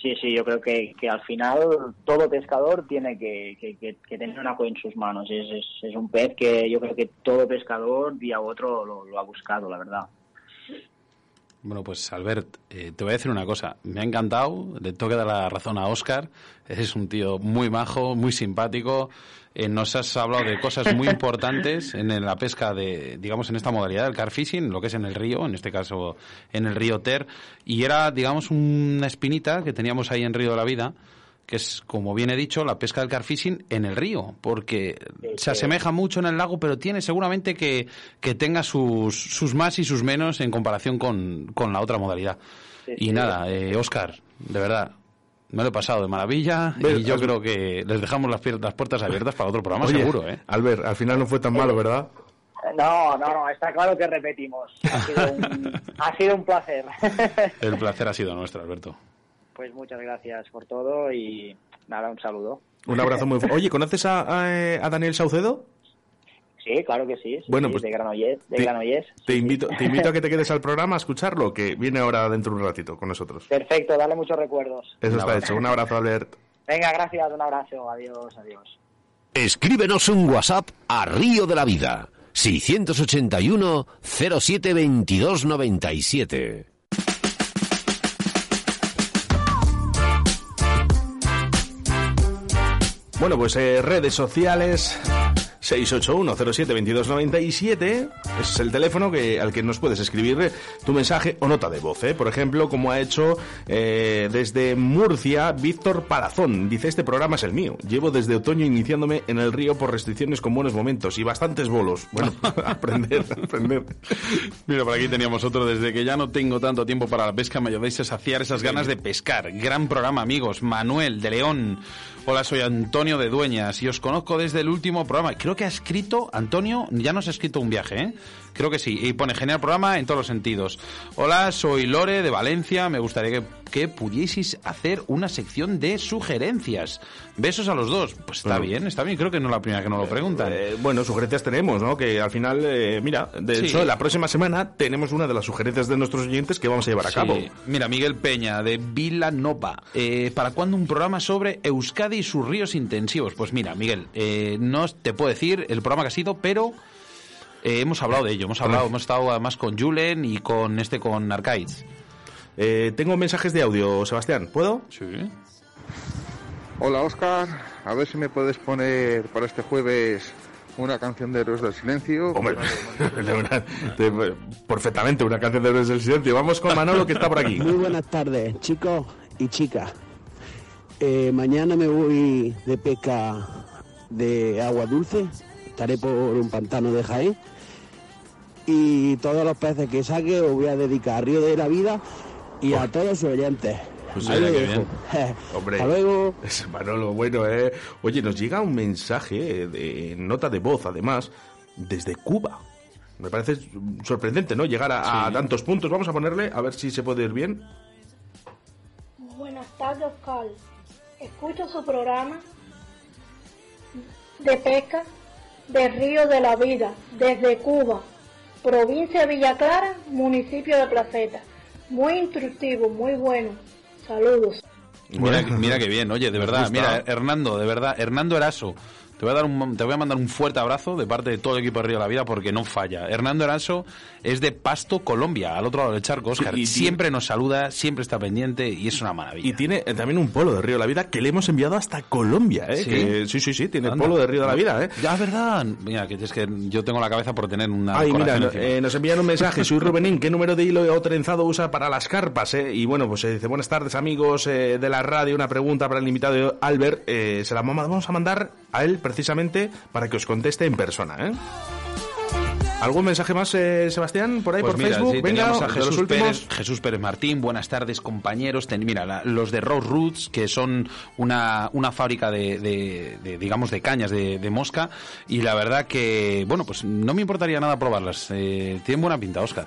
Sí, sí, yo creo que, que al final todo pescador tiene que, que, tener una en sus manos. Es, es, un pez que yo creo que todo pescador día u otro lo, ha buscado, la verdad. Bueno, pues Albert, eh, te voy a decir una cosa. Me ha encantado, le tengo que dar la razón a Oscar. Es un tío muy majo, muy simpático. Eh, nos has hablado de cosas muy importantes en la pesca de, digamos, en esta modalidad del car fishing, lo que es en el río, en este caso en el río Ter, y era, digamos, una espinita que teníamos ahí en Río de la Vida, que es, como bien he dicho, la pesca del car fishing en el río, porque se asemeja mucho en el lago, pero tiene seguramente que, que tenga sus, sus más y sus menos en comparación con, con la otra modalidad. y nada, eh, Oscar, de verdad, me lo he pasado de maravilla y yo creo que les dejamos las, las puertas abiertas para otro programa, seguro. ¿eh? Albert, al final no fue tan malo, ¿verdad? No, no, no, está claro que repetimos. Ha sido un, (laughs) ha sido un placer. El placer ha sido nuestro, Alberto. Pues muchas gracias por todo y nada, un saludo. Un abrazo muy fuerte. Oye, ¿conoces a, a Daniel Saucedo? Sí, claro que sí. bueno, pues de Granollers. De te, te, invito, te invito a que te quedes al programa a escucharlo, que viene ahora dentro de un ratito con nosotros. Perfecto, dale muchos recuerdos. Eso está hecho. Un abrazo, Albert. Venga, gracias, un abrazo. Adiós, adiós. Escríbenos un WhatsApp a Río de la Vida. 681 07 22 97. Bueno, pues eh, redes sociales, 681-07-2297 es el teléfono que, al que nos puedes escribir tu mensaje o nota de voz. ¿eh? Por ejemplo, como ha hecho eh, desde Murcia Víctor Palazón. Dice, este programa es el mío. Llevo desde otoño iniciándome en el río por restricciones con buenos momentos y bastantes bolos. Bueno, (laughs) (laughs) aprender, aprender. Mira, por aquí teníamos otro. Desde que ya no tengo tanto tiempo para la pesca, me ayudáis a saciar esas ganas de pescar. Gran programa, amigos. Manuel de León. Hola, soy Antonio de Dueñas y os conozco desde el último programa. Creo que ha escrito, Antonio, ya nos ha escrito un viaje, ¿eh? Creo que sí. Y pone genial programa en todos los sentidos. Hola, soy Lore de Valencia. Me gustaría que, que pudieseis hacer una sección de sugerencias. Besos a los dos. Pues está bien, está bien. Creo que no es la primera que nos lo preguntan. Eh, bueno, sugerencias tenemos, ¿no? Que al final, eh, mira, de hecho, la próxima semana tenemos una de las sugerencias de nuestros oyentes que vamos a llevar a cabo. Mira, Miguel Peña de Vila Nova. Eh, ¿Para cuándo un programa sobre Euskadi y sus ríos intensivos? Pues mira, Miguel, no te puedo decir el programa que ha sido, pero eh, hemos hablado de ello, hemos hablado, hemos estado además con Julen y con este, con Arcaids. Eh, tengo mensajes de audio, Sebastián, ¿puedo? Sí. Hola Oscar, a ver si me puedes poner para este jueves una canción de Héroes del Silencio. Hombre, (laughs) perfectamente, una canción de Héroes del Silencio. Vamos con Manolo que está por aquí. Muy buenas tardes, chicos y chicas. Eh, mañana me voy de pesca de agua dulce. Estaré por un pantano de Jaén y todos los peces que saque os voy a dedicar a Río de la Vida y a todos sus oyentes. Pues Ahí bien. (laughs) Hombre, Hasta luego. Es Manolo, bueno, eh. Oye, nos llega un mensaje de nota de voz, además, desde Cuba. Me parece sorprendente, ¿no? Llegar a, tantos puntos. Vamos a ponerle, a ver si se puede ir bien. Buenas tardes, Oscar. Escucho su programa de pesca de Río de la Vida, desde Cuba provincia de Villa Clara, municipio de Placeta. Muy instructivo, muy bueno. Saludos. Mira, mira que bien, oye, de verdad, mira, Hernando, de verdad, Hernando Eraso, te voy, a dar un, te voy a mandar un fuerte abrazo de parte de todo el equipo de Río de la Vida porque no falla. Hernando Eraso es de Pasto, Colombia, al otro lado del charco, Oscar. Y siempre nos saluda, siempre está pendiente y es una maravilla. Y tiene eh, también un polo de Río de la Vida que le hemos enviado hasta Colombia, ¿eh? ¿Sí? sí, sí, tiene el polo de Río de la Vida, ¿eh? Ya, es verdad. Mira, que es que yo tengo la cabeza por tener una. Ay, mira, eh, nos envían un mensaje. Soy Rubenín. ¿Qué número de hilo o trenzado usa para las carpas, eh? Y bueno, pues se dice: Buenas tardes, amigos de la radio. Una pregunta para el invitado Albert. se la vamos a mandar a él precisamente para que os conteste en persona, ¿eh? ¿Algún mensaje más, eh, Sebastián, por ahí, pues por Facebook? Venga, a Jesús, Pérez, Jesús Pérez Martín, buenas tardes, compañeros. mira, los de Rose Roots, que son una, una fábrica de, digamos, de cañas de, mosca, y la verdad que, bueno, pues no me importaría nada probarlas. Eh, tienen buena pinta, Oscar.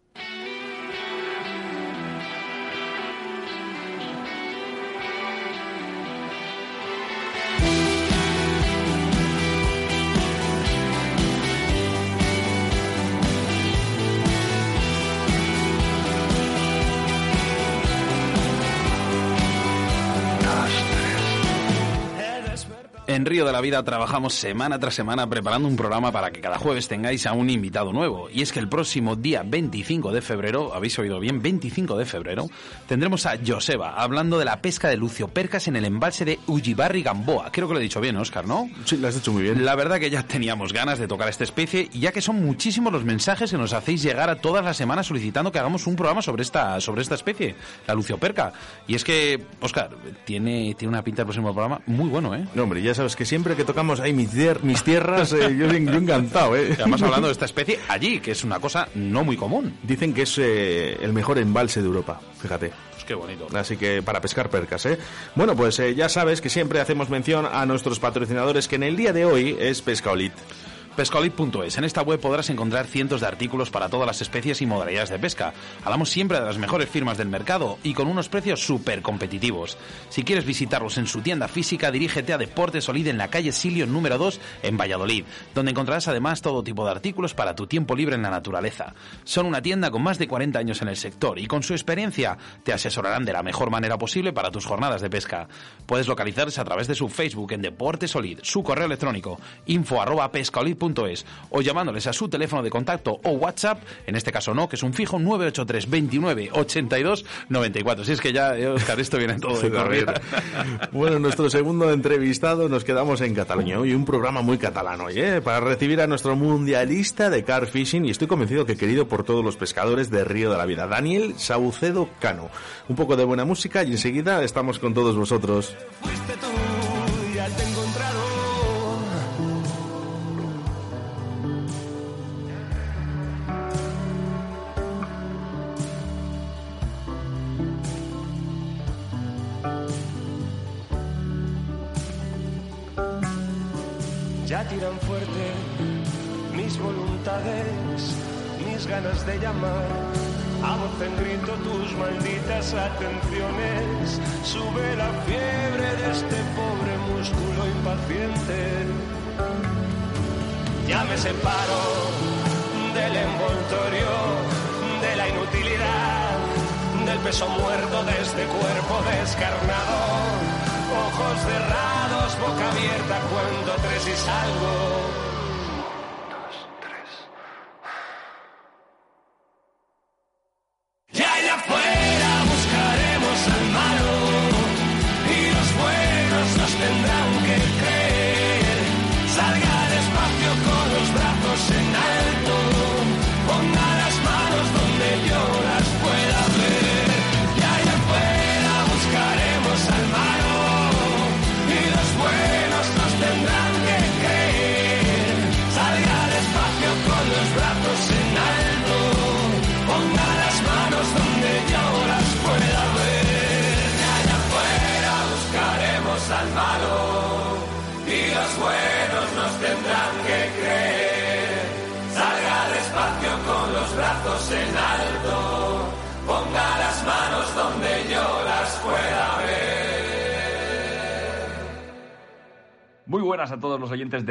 En Río de la Vida trabajamos semana tras semana preparando un programa para que cada jueves tengáis a un invitado nuevo. Y es que el próximo día 25 de febrero, habéis oído bien, 25 de febrero, tendremos a Joseba hablando de la pesca de Lucio Percas en el embalse de Ujibarri Gamboa. Creo que lo he dicho bien, Oscar, ¿no? Sí, lo has hecho muy bien. La verdad que ya teníamos ganas de tocar esta especie, ya que son muchísimos los mensajes que nos hacéis llegar a todas las semanas solicitando que hagamos un programa sobre esta, sobre esta especie, la Lucio Perca. Y es que, Oscar, tiene, tiene una pinta el próximo programa muy bueno, ¿eh? No, hombre, ya sabes que siempre que tocamos ahí mis, mis tierras, eh, yo, yo, encantado, ¿eh? Además hablando de esta especie allí, que es una cosa no muy común. Dicen que es eh, el mejor embalse de Europa, fíjate. Pues qué bonito. Así que para pescar percas, ¿eh? Bueno, pues eh, ya sabes que siempre hacemos mención a nuestros patrocinadores, que en el día de hoy es Pescaolit. Pescaolit.es. En esta web podrás encontrar cientos de artículos para todas las especies y modalidades de pesca. Hablamos siempre de las mejores firmas del mercado y con unos precios súper competitivos. Si quieres visitarlos en su tienda física, dirígete a Deportes Solid en la calle Silio número 2 en Valladolid, donde encontrarás además todo tipo de artículos para tu tiempo libre en la naturaleza. Son una tienda con más de 40 años en el sector y con su experiencia te asesorarán de la mejor manera posible para tus jornadas de pesca. Puedes localizarse a través de su Facebook en Deportes Solid, su correo electrónico info arroba es o llamándoles a su teléfono de contacto o WhatsApp, en este caso no, que es un fijo 983 29 82 94. Si es que ya, Oscar, esto viene todo de (laughs) correr. bueno, nuestro segundo entrevistado nos quedamos en Cataluña hoy, un programa muy catalano, ¿eh? para recibir a nuestro mundialista de car fishing y estoy convencido que querido por todos los pescadores de Río de la Vida, Daniel Saucedo Cano. Un poco de buena música y enseguida estamos con todos vosotros. De llamar. A voz en grito tus malditas atenciones, sube la fiebre de este pobre músculo impaciente. Ya me separo del envoltorio, de la inutilidad, del peso muerto de este cuerpo descarnado ojos cerrados, boca abierta, cuando tres y salgo.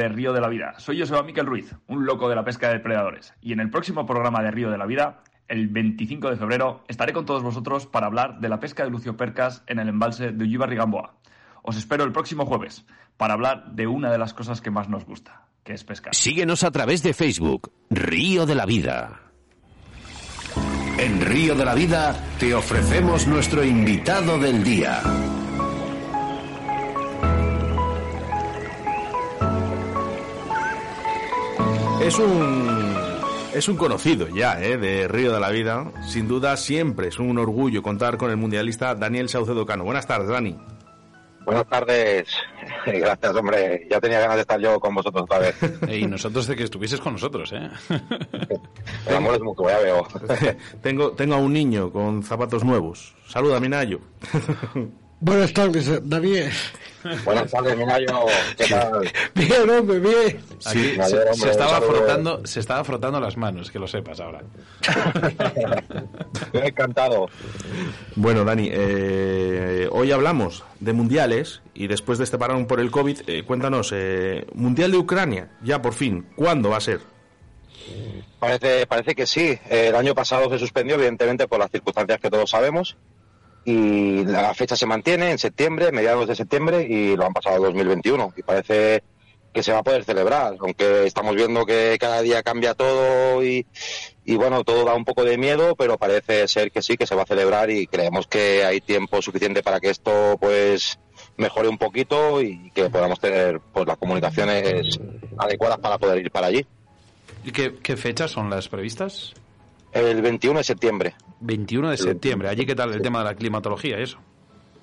De Río de la Vida. Soy Joseba Miquel Ruiz, un loco de la pesca de depredadores. Y en el próximo programa de Río de la Vida, el 25 de febrero, estaré con todos vosotros para hablar de la pesca de Lucio Percas en el embalse de Ullibarri Gamboa. Os espero el próximo jueves para hablar de una de las cosas que más nos gusta, que es pescar. Síguenos a través de Facebook, Río de la Vida. En Río de la Vida te ofrecemos nuestro invitado del día. Es un es un conocido ya ¿eh? de Río de la Vida. Sin duda siempre es un orgullo contar con el mundialista Daniel Saucedo Cano. Buenas tardes, Dani. Buenas tardes. (laughs) Gracias, hombre. Ya tenía ganas de estar yo con vosotros otra vez. (laughs) Y nosotros de que estuvieses con nosotros, ¿eh? (laughs) El amor es mutuo, ya veo. tengo, tengo a un niño con zapatos nuevos. Saluda, Minayo. Buenas tardes, David. Buenas tardes, Minayo. ¿Qué tal? Bien, hombre, bien. Aquí me se, estaba saludo. frotando, se estaba frotando las manos, que lo sepas ahora. (laughs) Estoy encantado. Bueno, Dani, eh, hoy hablamos de mundiales y después de este parón por el COVID, eh, cuéntanos, eh, Mundial de Ucrania, ya por fin, ¿cuándo va a ser? Parece, parece que sí. Eh, El año pasado se suspendió, evidentemente, por las circunstancias que todos sabemos. Y la fecha se mantiene en septiembre, mediados de septiembre, y lo han pasado a 2021. Y parece que se va a poder celebrar, aunque estamos viendo que cada día cambia todo y, y bueno, todo da un poco de miedo, pero parece ser que sí, que se va a celebrar y creemos que hay tiempo suficiente para que esto pues mejore un poquito y que podamos tener pues las comunicaciones adecuadas para poder ir para allí. ¿Y qué, qué fechas son las previstas? El 21 de septiembre. 21 de septiembre. ¿Allí qué tal el tema de la climatología y eso?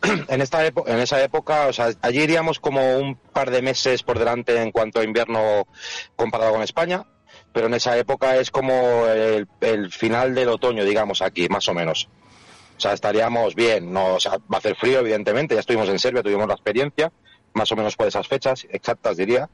(clears throat) En esta en esa época, o sea, allí iríamos como un par de meses por delante en cuanto a invierno comparado con España, pero en esa época es como el, el final del otoño, digamos, aquí, más o menos. O sea, estaríamos bien, no, o sea, va a hacer frío, evidentemente, ya estuvimos en Serbia, tuvimos la experiencia, más o menos por esas fechas exactas, diría,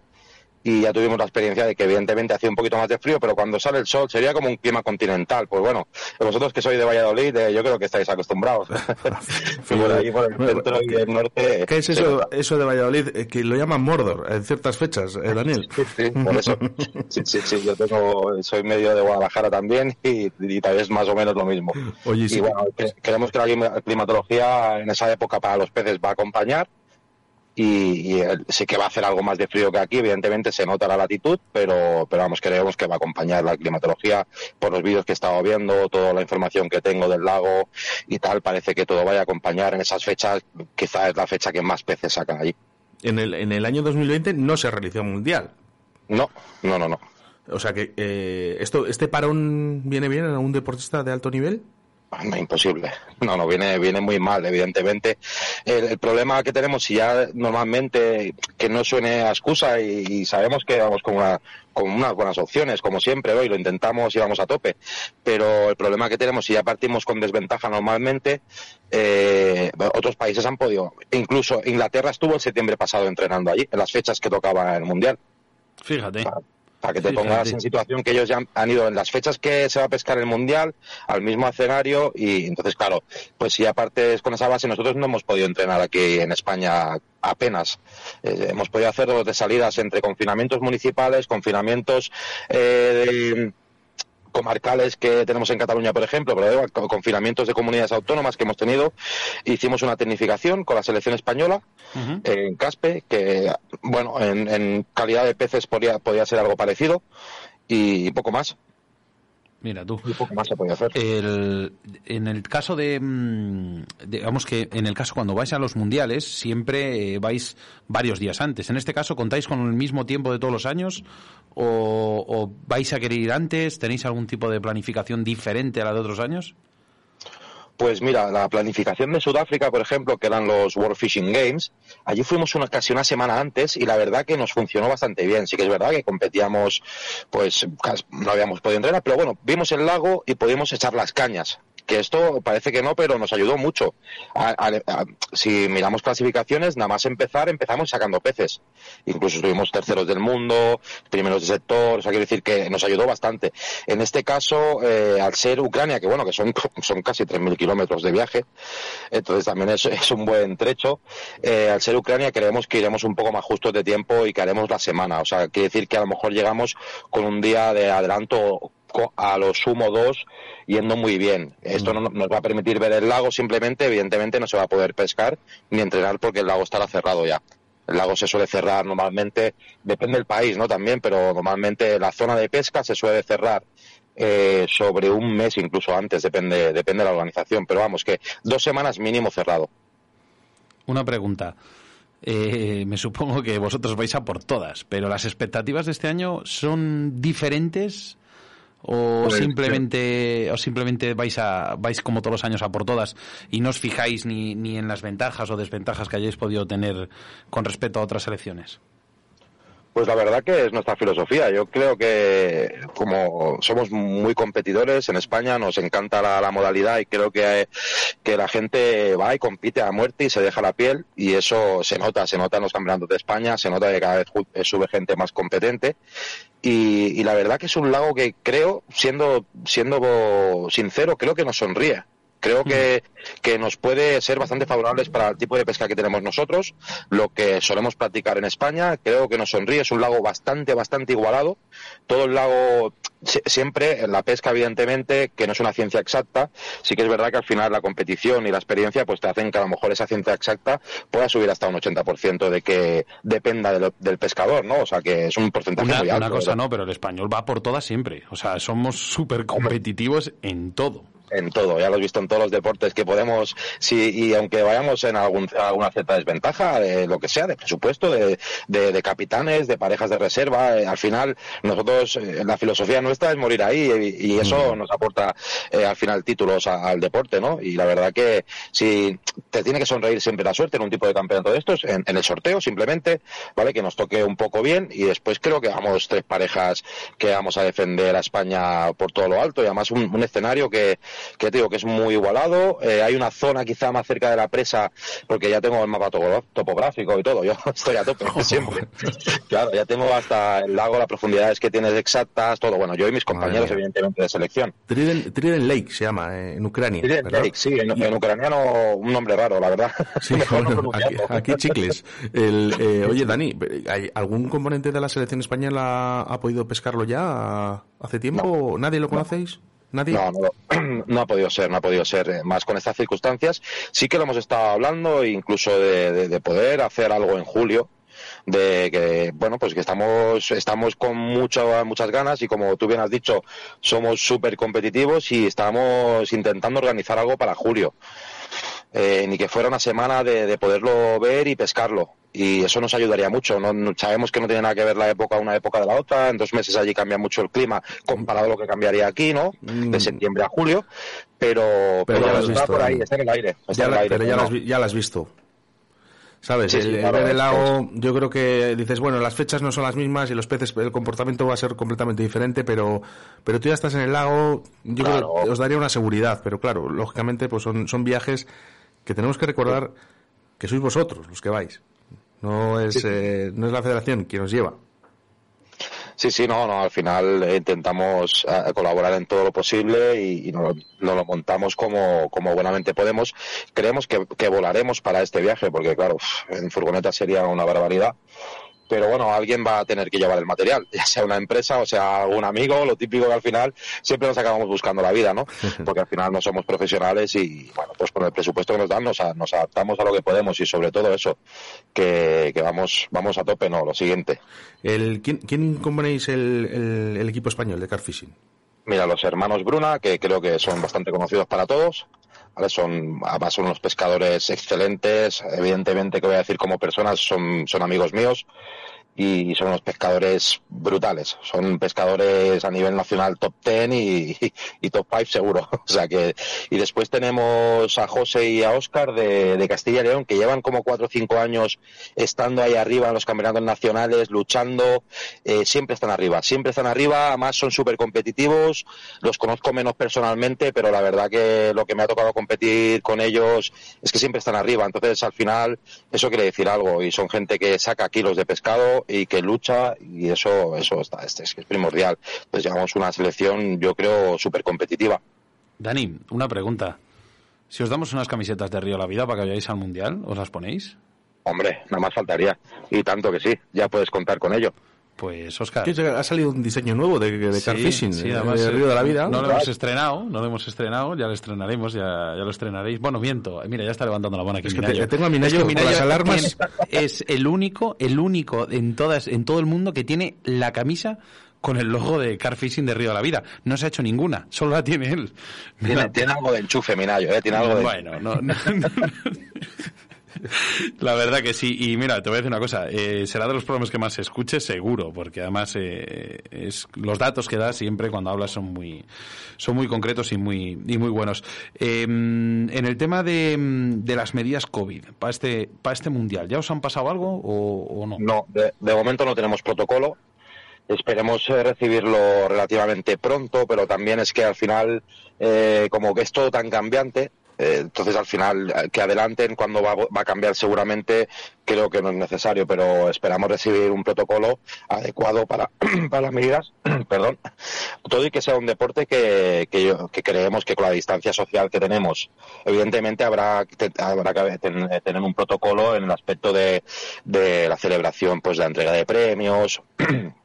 y ya tuvimos la experiencia de que evidentemente hacía un poquito más de frío, pero cuando sale el sol sería como un clima continental. Pues bueno, vosotros que sois de Valladolid, eh, yo creo que estáis acostumbrados. (laughs) por ahí, por el centro y el norte. ¿Qué es eso, eso de Valladolid? Eh, que lo llaman Mordor en ciertas fechas, eh, Daniel. Sí, por eso. Sí, sí, sí, yo tengo, soy medio de Guadalajara también y, y también es más o menos lo mismo. Oye, y sí. bueno, creemos que la clima- climatología en esa época para los peces va a acompañar y, y, eh, sí que va a hacer algo más de frío que aquí, evidentemente se nota la latitud, pero, pero vamos, creemos que va a acompañar la climatología por los vídeos que he estado viendo, toda la información que tengo del lago y tal, parece que todo vaya a acompañar en esas fechas, quizás es la fecha que más peces sacan allí. En el, en el año 2020 no se realizó un mundial. No, no, no, no. O sea que, eh, esto, ¿este parón viene bien a un deportista de alto nivel? Ah, No, imposible. No, no, viene, viene muy mal, evidentemente. El, el problema que tenemos, si ya normalmente, que no suene a excusa y, y sabemos que vamos con, una, con unas buenas opciones, como siempre, hoy lo intentamos y vamos a tope, pero el problema que tenemos, si ya partimos con desventaja normalmente, eh, otros países han podido, incluso Inglaterra estuvo el septiembre pasado entrenando allí, en las fechas que tocaba el Mundial Fíjate. Para que te pongas en situación que ellos ya han- han ido en las fechas que se va a pescar el mundial al mismo escenario y entonces claro pues si aparte es con esa base nosotros no hemos podido entrenar aquí en España apenas. Eh, hemos podido hacer dos de salidas entre confinamientos municipales confinamientos eh, de- comarcales que tenemos en Cataluña, por ejemplo, pero confinamientos de comunidades autónomas que hemos tenido, hicimos una tecnificación con la selección española en Caspe, que, bueno, en, en calidad de peces podría, podría ser algo parecido y poco más. Mira tú. Y poco más se hacer. El- en el caso de, mm, digamos que en el caso cuando vais a los mundiales siempre eh, vais varios días antes. En este caso contáis con el mismo tiempo de todos los años o, o vais a querer ir antes. ¿Tenéis algún tipo de planificación diferente a la de otros años? Pues mira, la planificación de Sudáfrica, por ejemplo, que eran los World Fishing Games, allí fuimos una, casi una semana antes y la verdad que nos funcionó bastante bien. Sí que es verdad que competíamos, pues no habíamos podido entrenar, pero bueno, vimos el lago y pudimos echar las cañas. Que esto parece que no, pero nos ayudó mucho. Si miramos clasificaciones, nada más empezar, empezamos sacando peces. Incluso estuvimos terceros del mundo, primeros de sector, o sea, quiero decir que nos ayudó bastante. En este caso, eh, al ser Ucrania, que bueno, que son, (laughs) son casi 3.000 kilómetros de viaje, entonces también es, un buen trecho, eh, al ser Ucrania creemos que iremos un poco más justos de tiempo y que haremos la semana. O sea, quiere decir que a lo mejor llegamos con un día de adelanto a lo sumo dos yendo muy bien. Esto no nos va a permitir ver el lago simplemente, evidentemente no se va a poder pescar ni entrenar porque el lago estará cerrado ya. El lago se suele cerrar normalmente, depende del país, ¿no? También, pero normalmente la zona de pesca se suele cerrar eh, sobre un mes, incluso antes, depende, depende de la organización. Pero vamos, que dos semanas mínimo cerrado. Una pregunta. Eh, me supongo que vosotros vais a por todas, pero las expectativas de este año son diferentes o Pues, simplemente o simplemente vais a vais como todos los años a por todas y no os fijáis ni, ni en las ventajas o desventajas que hayáis podido tener con respecto a otras selecciones. Pues la verdad que es nuestra filosofía. Yo creo que como somos muy competidores en España, nos encanta la, modalidad y creo que, que la gente va y compite a muerte y se deja la piel y eso se nota, se nota en los campeonatos de España, se nota que cada vez eh, sube gente más competente y, y la verdad que es un lago que creo, siendo, siendo sincero, creo que nos sonríe. Creo que, que nos puede ser bastante favorables para el tipo de pesca que tenemos nosotros, lo que solemos practicar en España. Creo que nos sonríe, es un lago bastante, bastante igualado. Todo el lago, siempre, en la pesca, evidentemente, que no es una ciencia exacta, sí que es verdad que al final la competición y la experiencia pues te hacen que a lo mejor esa ciencia exacta pueda subir hasta un 80% de que dependa del, del pescador, ¿no? O sea que es un porcentaje Una, muy alto. una cosa ¿verdad? no, pero el español va por todas siempre. O sea, somos súper competitivos en todo. en todo, ya lo has visto en todos los deportes que podemos, sí, y aunque vayamos en algún, alguna cierta desventaja, de lo que sea, de presupuesto, de, de, de capitanes, de parejas de reserva, eh, al final nosotros, eh, la filosofía nuestra es morir ahí y, y eso nos aporta eh, al final títulos a- al deporte, ¿no? Y la verdad que si te tiene que sonreír siempre la suerte en un tipo de campeonato de estos, en, en el sorteo simplemente, ¿vale? Que nos toque un poco bien y después creo que vamos tres parejas que vamos a defender a España por todo lo alto y además un, un escenario que, que te digo que es muy igualado. Eh, hay una zona quizá más cerca de la presa porque ya tengo el mapa topo- topográfico y todo. (laughs) Yo estoy a tope (laughs) siempre. Claro, ya tengo hasta el lago, las profundidades que tienes exactas, todo. Bueno, yo y mis compañeros, evidentemente, de selección. Trident Lake se llama eh, en Ucrania. ¿verdad? Lake, sí, en, en ucraniano un nombre raro, la verdad. (laughs) Sí, no bueno, aquí, chicles. El, eh, oye, Dani, ¿hay ¿algún componente de la selección española ha podido pescarlo ya hace tiempo? ¿Nadie lo conocéis? ¿Nadie? No, no, (clears throat) no ha podido ser, no ha podido ser. eh, Más con estas circunstancias. Sí que lo hemos estado hablando, incluso de, de- de poder hacer algo en julio. De que, bueno, pues que estamos, estamos con mucho, muchas ganas y como tú bien has dicho, somos súper competitivos y estamos intentando organizar algo para julio. Eh, ni que fuera una semana de, de poderlo ver y pescarlo. Y eso nos ayudaría mucho. No, no- sabemos que no tiene nada que ver la época una época de la otra. En dos meses allí cambia mucho el clima comparado a lo que cambiaría aquí, ¿no? De septiembre a julio. Pero, Pero ya has está visto, por ahí, Dani. está en el aire. Está Ya en el la- aire, pero ya, no. vi- ya lo has visto. ¿Sabes? Sí, el, sí, el claro, lago, yo creo que dices, bueno, las fechas no son las mismas y los peces, el comportamiento va a ser completamente diferente, pero, pero tú ya estás en el lago, yo creo que os daría una seguridad, pero claro, lógicamente, pues son, son viajes que tenemos que recordar que sois vosotros los que vais. No es, eh, no es la federación quien os lleva. Sí, sí, no, no, al final intentamos eh, colaborar en todo lo posible y, y nos, lo- montamos como, como buenamente podemos. Creemos que, que volaremos para este viaje, porque claro, en furgoneta sería una barbaridad. Pero bueno, alguien va a tener que llevar el material, (laughs) ya sea una empresa o sea algún amigo, lo típico que al final siempre nos acabamos buscando la vida, ¿no? (laughs) Porque al final no somos profesionales y bueno, pues con el presupuesto que nos dan nos, a- nos adaptamos a lo que podemos y sobre todo eso, que, que vamos, vamos a tope, no, lo siguiente. El, ¿quién, ¿Quién componéis el, el, el equipo español de Carfishing? Mira, los hermanos Bruna, que creo que son bastante conocidos para todos, Son, además son unos pescadores excelentes, evidentemente que voy a decir como personas, son, son amigos míos y son unos pescadores brutales. Son pescadores a nivel nacional top 10 y, top 5 seguro. (laughs) O sea que, y después tenemos a José y a Óscar de, de Castilla y León que llevan como 4 o 5 años estando ahí arriba en los campeonatos nacionales, luchando, eh, siempre están arriba, siempre están arriba, además son súper competitivos, los conozco menos personalmente, pero la verdad que lo que me ha tocado competir con ellos es que siempre están arriba, entonces al final eso quiere decir algo y son gente que saca kilos de pescado y que lucha y eso eso está, es, es primordial. Entonces llevamos una selección yo creo súper competitiva. Dani, una pregunta. Si os damos unas camisetas de Río La Vida para que vayáis al Mundial, ¿os las ponéis? Hombre, nada más faltaría. Y tanto que sí, ya puedes contar con ello. Pues, Oscar. ¿Qué, Ha salido un diseño nuevo de, de Sí, Carfishing, sí, eh, además, de Río de la Vida. No lo hemos estrenado, no lo hemos estrenado, ya lo estrenaremos, ya, ya lo estrenaréis. Bueno, miento, mira, ya está levantando la mano aquí Es que te- tengo a Minayo Es que con las alarmas. tiene- es el único, el único en todas, en todo el mundo que tiene la camisa con el logo de Car Fishing de Río de la Vida. No se ha hecho ninguna, solo la tiene él. Tiene, tiene algo de enchufe, Minayo, ¿eh? Tiene algo de Bueno, no, no, no. (laughs) La verdad que sí. Y mira, te voy a decir una cosa. eh, será de los programas que más se escuche, seguro, porque además eh, es, los datos que das siempre cuando hablas son muy, son muy concretos y muy, y muy buenos. Eh, en el tema de, de las medidas COVID para este, para este mundial, ¿ya os han pasado algo o, no? No, de, de momento no tenemos protocolo. Esperemos eh, recibirlo relativamente pronto, pero también es que al final, eh, como que es todo tan cambiante, entonces al final eh, que adelanten cuando va, va a cambiar seguramente creo que no es necesario, pero esperamos recibir un protocolo adecuado para, (clears throat) para las medidas, (clears throat) perdón, todo y que sea un deporte que, que, que creemos que con la distancia social que tenemos, evidentemente habrá, te- habrá que ten- tener un protocolo en el aspecto de, de la celebración pues de la entrega de premios, (clears throat)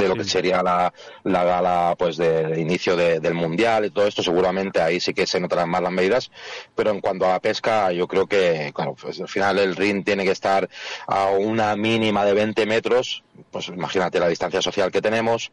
de lo que sería la, la gala pues de, de inicio de- del mundial y todo esto seguramente ahí sí que se notarán más las medidas pero en cuanto a la pesca yo creo que claro pues al final el ring tiene que estar a una mínima de 20 metros pues imagínate la distancia social que tenemos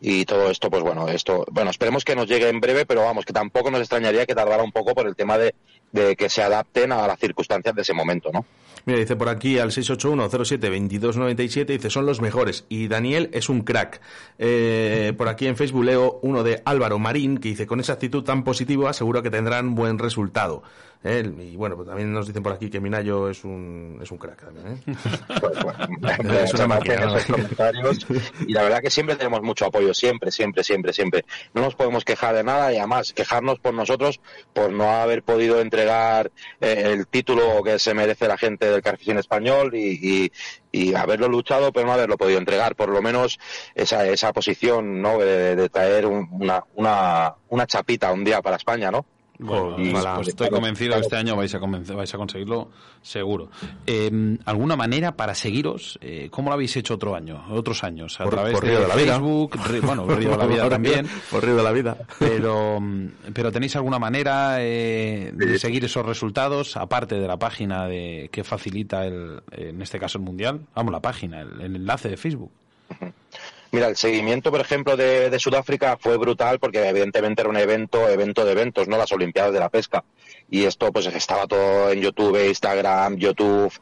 y todo esto pues bueno esto bueno esperemos que nos llegue en breve pero vamos que tampoco nos extrañaría que tardara un poco por el tema de, de que se adapten a las circunstancias de ese momento no Mira, dice por aquí al 681-07-2297, dice, son los mejores. Y Daniel es un crack. Eh, por aquí en Facebook leo uno de Álvaro Marín, que dice, con esa actitud tan positiva, seguro que tendrán buen resultado. Eh, y bueno, pues también nos dicen por aquí que Minayo es un, es un crack también. ¿eh? (laughs) es una máquina. ¿no? esos comentarios. Y la verdad que siempre tenemos mucho apoyo, siempre, siempre, siempre, siempre. No nos podemos quejar de nada y además quejarnos por nosotros por no haber podido entregar eh, el título que se merece la gente del Carfishing español y, y, y haberlo luchado pero no haberlo podido entregar. Por lo menos esa, esa posición ¿no? de, de traer un- una, una, una chapita un día para España, ¿no? Bueno, Y- pues, pues estoy convencido que este año vais a, convencer- vais a conseguirlo seguro. Eh, ¿Alguna manera para seguiros? Eh, ¿Cómo lo habéis hecho otro año, otros años? A Por- través por de, Río de la Vida. Facebook, Ri- bueno, Río de la Vida también. Por Río de la Vida. Pero, mm, pero ¿tenéis alguna manera eh, de seguir esos resultados, aparte de la página de, que facilita, el, en este caso, el Mundial? Vamos, la página, el, el enlace de Facebook. (laughs) Mira, el seguimiento, por ejemplo, de, de Sudáfrica fue brutal porque evidentemente era un evento, evento de eventos, ¿no? Las Olimpiadas de la Pesca. Y esto pues estaba todo en YouTube, Instagram, YouTube,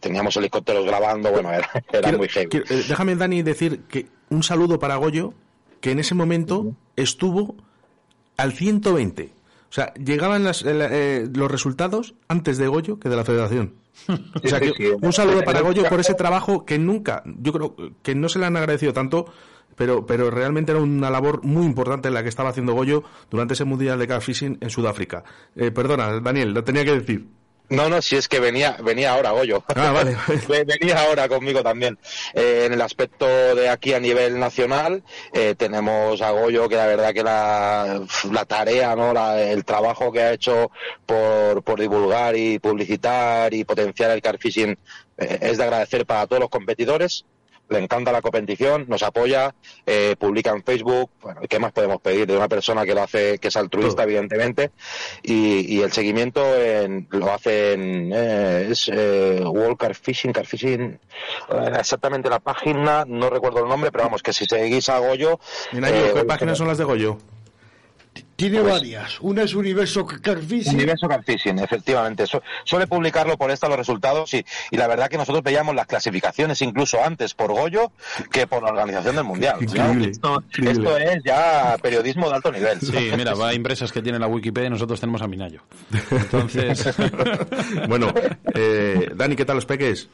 teníamos helicópteros grabando, bueno, era, era Quiero- muy heavy. quiero- eh, déjame, Dani, decir que un saludo para Goyo, que en ese momento estuvo al 120. O sea, llegaban las- el- eh, los resultados antes de Goyo que de la federación. O sea, que un saludo para Goyo por ese (laughs) trabajo que nunca, yo creo que no se le han agradecido tanto, pero, pero realmente era una labor muy importante la que estaba haciendo Goyo durante ese Mundial de Catfishing en Sudáfrica. Eh, perdona, Daniel, lo tenía que decir. No, no, si es que venía, venía ahora Goyo. Ah, vale. (laughs) Ve- venía ahora conmigo también. Eh, en el aspecto de aquí a nivel nacional, eh, tenemos a Goyo que la verdad que la, la tarea, ¿no? La- el trabajo que ha hecho por, por divulgar y publicitar y potenciar el carfishing eh, es de agradecer para todos los competidores. Le encanta la competición, nos apoya, eh, publica en Facebook. Bueno, ¿qué más podemos pedir de una persona que lo hace, que es altruista, evidentemente? Y, y el seguimiento en- lo hace en eh, es eh, World Car Fishing, Car Fishing, eh, exactamente la página, no recuerdo el nombre, pero vamos, que si seguís a Goyo... Minayo, eh, ¿qué páginas son las de Goyo? Tiene Pues- varias. Una es Universo Carfishing. Universo Car Fishing, efectivamente. Su- suele publicarlo por esta los resultados y, y la verdad que nosotros veíamos las clasificaciones incluso antes por Goyo que por la organización del Mundial. Increíble, esto, increíble. esto es ya periodismo de alto nivel. Sí, mira, va a empresas que tienen la Wikipedia y nosotros tenemos a Minayo. (laughs) Entonces, (laughs) (laughs) bueno, eh, Dani, ¿qué tal los peques?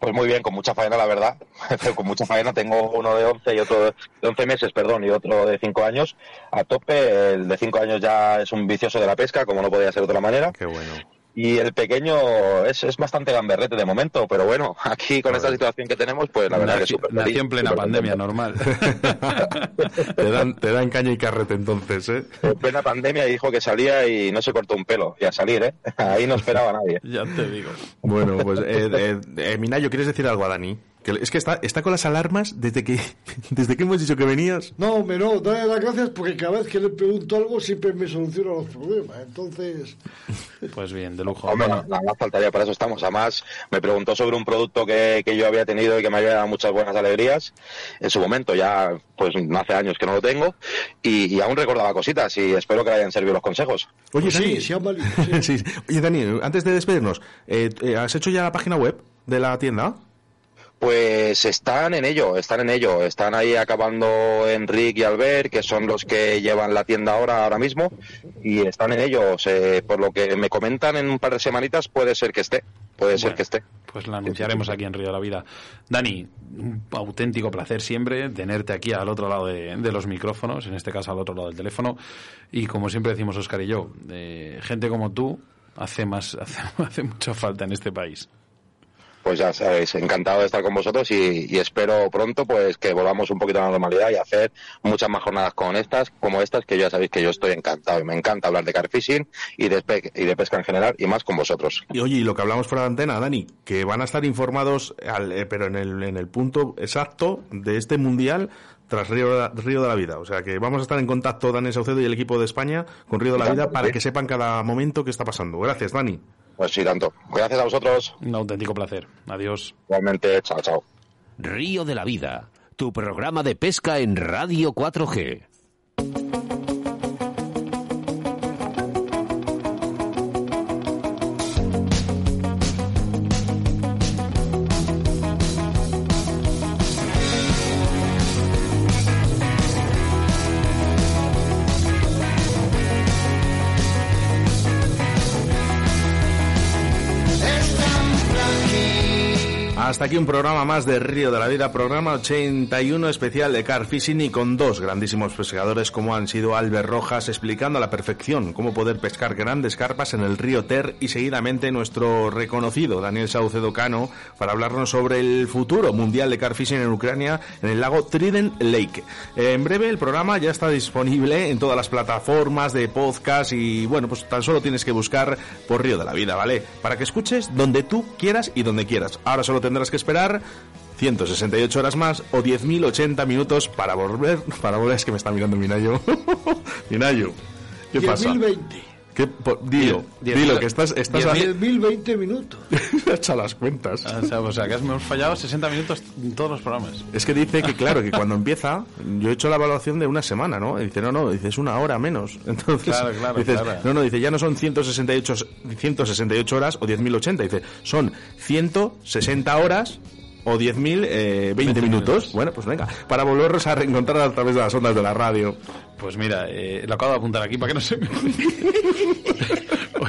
Pues muy bien, con mucha faena, la verdad. (laughs) con mucha faena. Tengo uno de 11 y otro de 11 meses, perdón, y otro de 5 años a tope. El de 5 años ya es un vicioso de la pesca, como no podía ser de otra manera. Qué bueno. Y el pequeño es, es bastante gamberrete de momento, pero bueno, (laughs) aquí con esta situación que tenemos, pues la verdad que nació, súper nació feliz, en plena súper pandemia, contento. normal. (laughs) Te dan, te dan caña y carrete entonces, ¿eh? En plena pandemia dijo que salía y no se cortó un pelo. Y a salir, ¿eh? (laughs) Ahí no esperaba a nadie. Ya te digo. Bueno, pues, eh, eh, eh, Minayo, ¿quieres decir algo a Dani? Que es que está, está con las alarmas desde que, (laughs) desde que hemos dicho que venías. No, hombre, no, dale las gracias porque cada vez que le pregunto algo siempre me soluciona los problemas. Entonces, (laughs) Pues bien, de lujo. Hombre, Bueno, nada más faltaría, para eso estamos. Además, me preguntó sobre un producto que, que yo había tenido y que me había dado muchas buenas alegrías. En su momento, ya, pues hace años que no lo tengo, y, y aún recordaba cositas y espero que le hayan servido los consejos. Oye, sí, Dani, se han valido. (laughs) sí, sí. Oye, Dani, antes de despedirnos, eh, eh, ¿has hecho ya la página web de la tienda? Pues están en ello, están en ello. Están ahí acabando Enrique y Albert, que son los que llevan la tienda ahora, ahora mismo, y están en ello. Se- por lo que me comentan en un par de semanitas, puede ser que esté. Puede ser que esté. Pues la anunciaremos aquí en Río de la Vida. Dani, un auténtico placer siempre tenerte aquí al otro lado de, de los micrófonos, en este caso al otro lado del teléfono. Y como siempre decimos Oscar y yo, eh, gente como tú hace más (laughs) hace, hace mucha falta en este país. Pues ya sabéis, encantado de estar con vosotros y, y espero pronto pues que volvamos un poquito a la normalidad y hacer muchas más jornadas con estas, como estas, que ya sabéis que yo estoy encantado y me encanta hablar de carfishing y de, y de pesca en general y más con vosotros. Y oye, y lo que hablamos fuera de antena, Dani, que van a estar informados, al- eh, pero en el, en el punto exacto de este mundial tras Río, Río de la Vida. O sea que vamos a estar en contacto, Dani Saucedo y el equipo de España, con Río de la Vida para que sepan cada momento qué está pasando. Gracias, Dani. Pues sí, tanto. Gracias a vosotros. Un auténtico placer. Adiós. Igualmente, chao, chao. Río de la Vida, tu programa de pesca en Radio 4G. Hasta aquí un programa más de Río de la Vida, programa 81 especial de Car Fishing y con dos grandísimos pescadores como han sido Albert Rojas explicando a la perfección cómo poder pescar grandes carpas en el río Ter y seguidamente nuestro reconocido Daniel Saucedo Cano para hablarnos sobre el futuro mundial de Car Fishing en Ucrania en el lago Trident Lake. En breve el programa ya está disponible en todas las plataformas de podcast y bueno, pues tan solo tienes que buscar por Río de la Vida, ¿vale? Para que escuches donde tú quieras y donde quieras. Ahora solo tendrás que esperar 168 horas más o 10.080 minutos para volver. Para volver, es que me está mirando Minayo. (laughs) Minayo, ¿qué pasa? 10.020. ¿Qué, po- dilo, Diez- dilo, diez- que estás, estás diez mil- 10.020 minutos. (laughs) Hecho las cuentas. O sea, o sea, que has- hemos fallado 60 minutos en todos los programas. Es que dice que, claro, que cuando empieza, yo he hecho la evaluación de una semana, ¿no? Y dice, no, no, dice, es una hora menos. (laughs) Entonces, Claro, claro, dices, claro. no, no, dice, ya no son 168, 168 horas o 10.080, dice, son 160 horas o 10.000 eh, 20 minutos. Bueno, pues venga, para volvernos a reencontrar a través de las ondas de la radio. Pues mira, eh, lo acabo de apuntar aquí para que no se me. (laughs)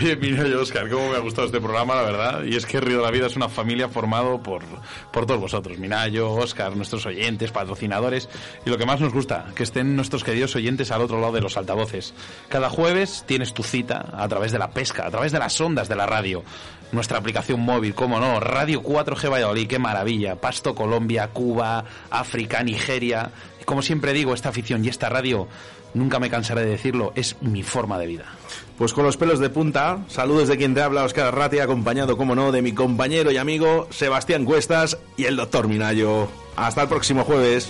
Oye, yo, Oscar, cómo me ha gustado este programa, la verdad. Y es que Río de la Vida es una familia formado por, por todos vosotros. Minayo, Oscar, nuestros oyentes, patrocinadores. Y lo que más nos gusta, que estén nuestros queridos oyentes al otro lado de los altavoces. Cada jueves tienes tu cita a través de la pesca, a través de las ondas de la radio. Nuestra aplicación móvil, cómo no, Radio 4G Valladolid, qué maravilla. Pasto, Colombia, Cuba, África, Nigeria. Como siempre digo, esta afición y esta radio, nunca me cansaré de decirlo, es mi forma de vida. Pues con los pelos de punta, saludos de quien te habla, Oscar Arrati, acompañado, como no, de mi compañero y amigo Sebastián Cuestas y el doctor Minayo. Hasta el próximo jueves.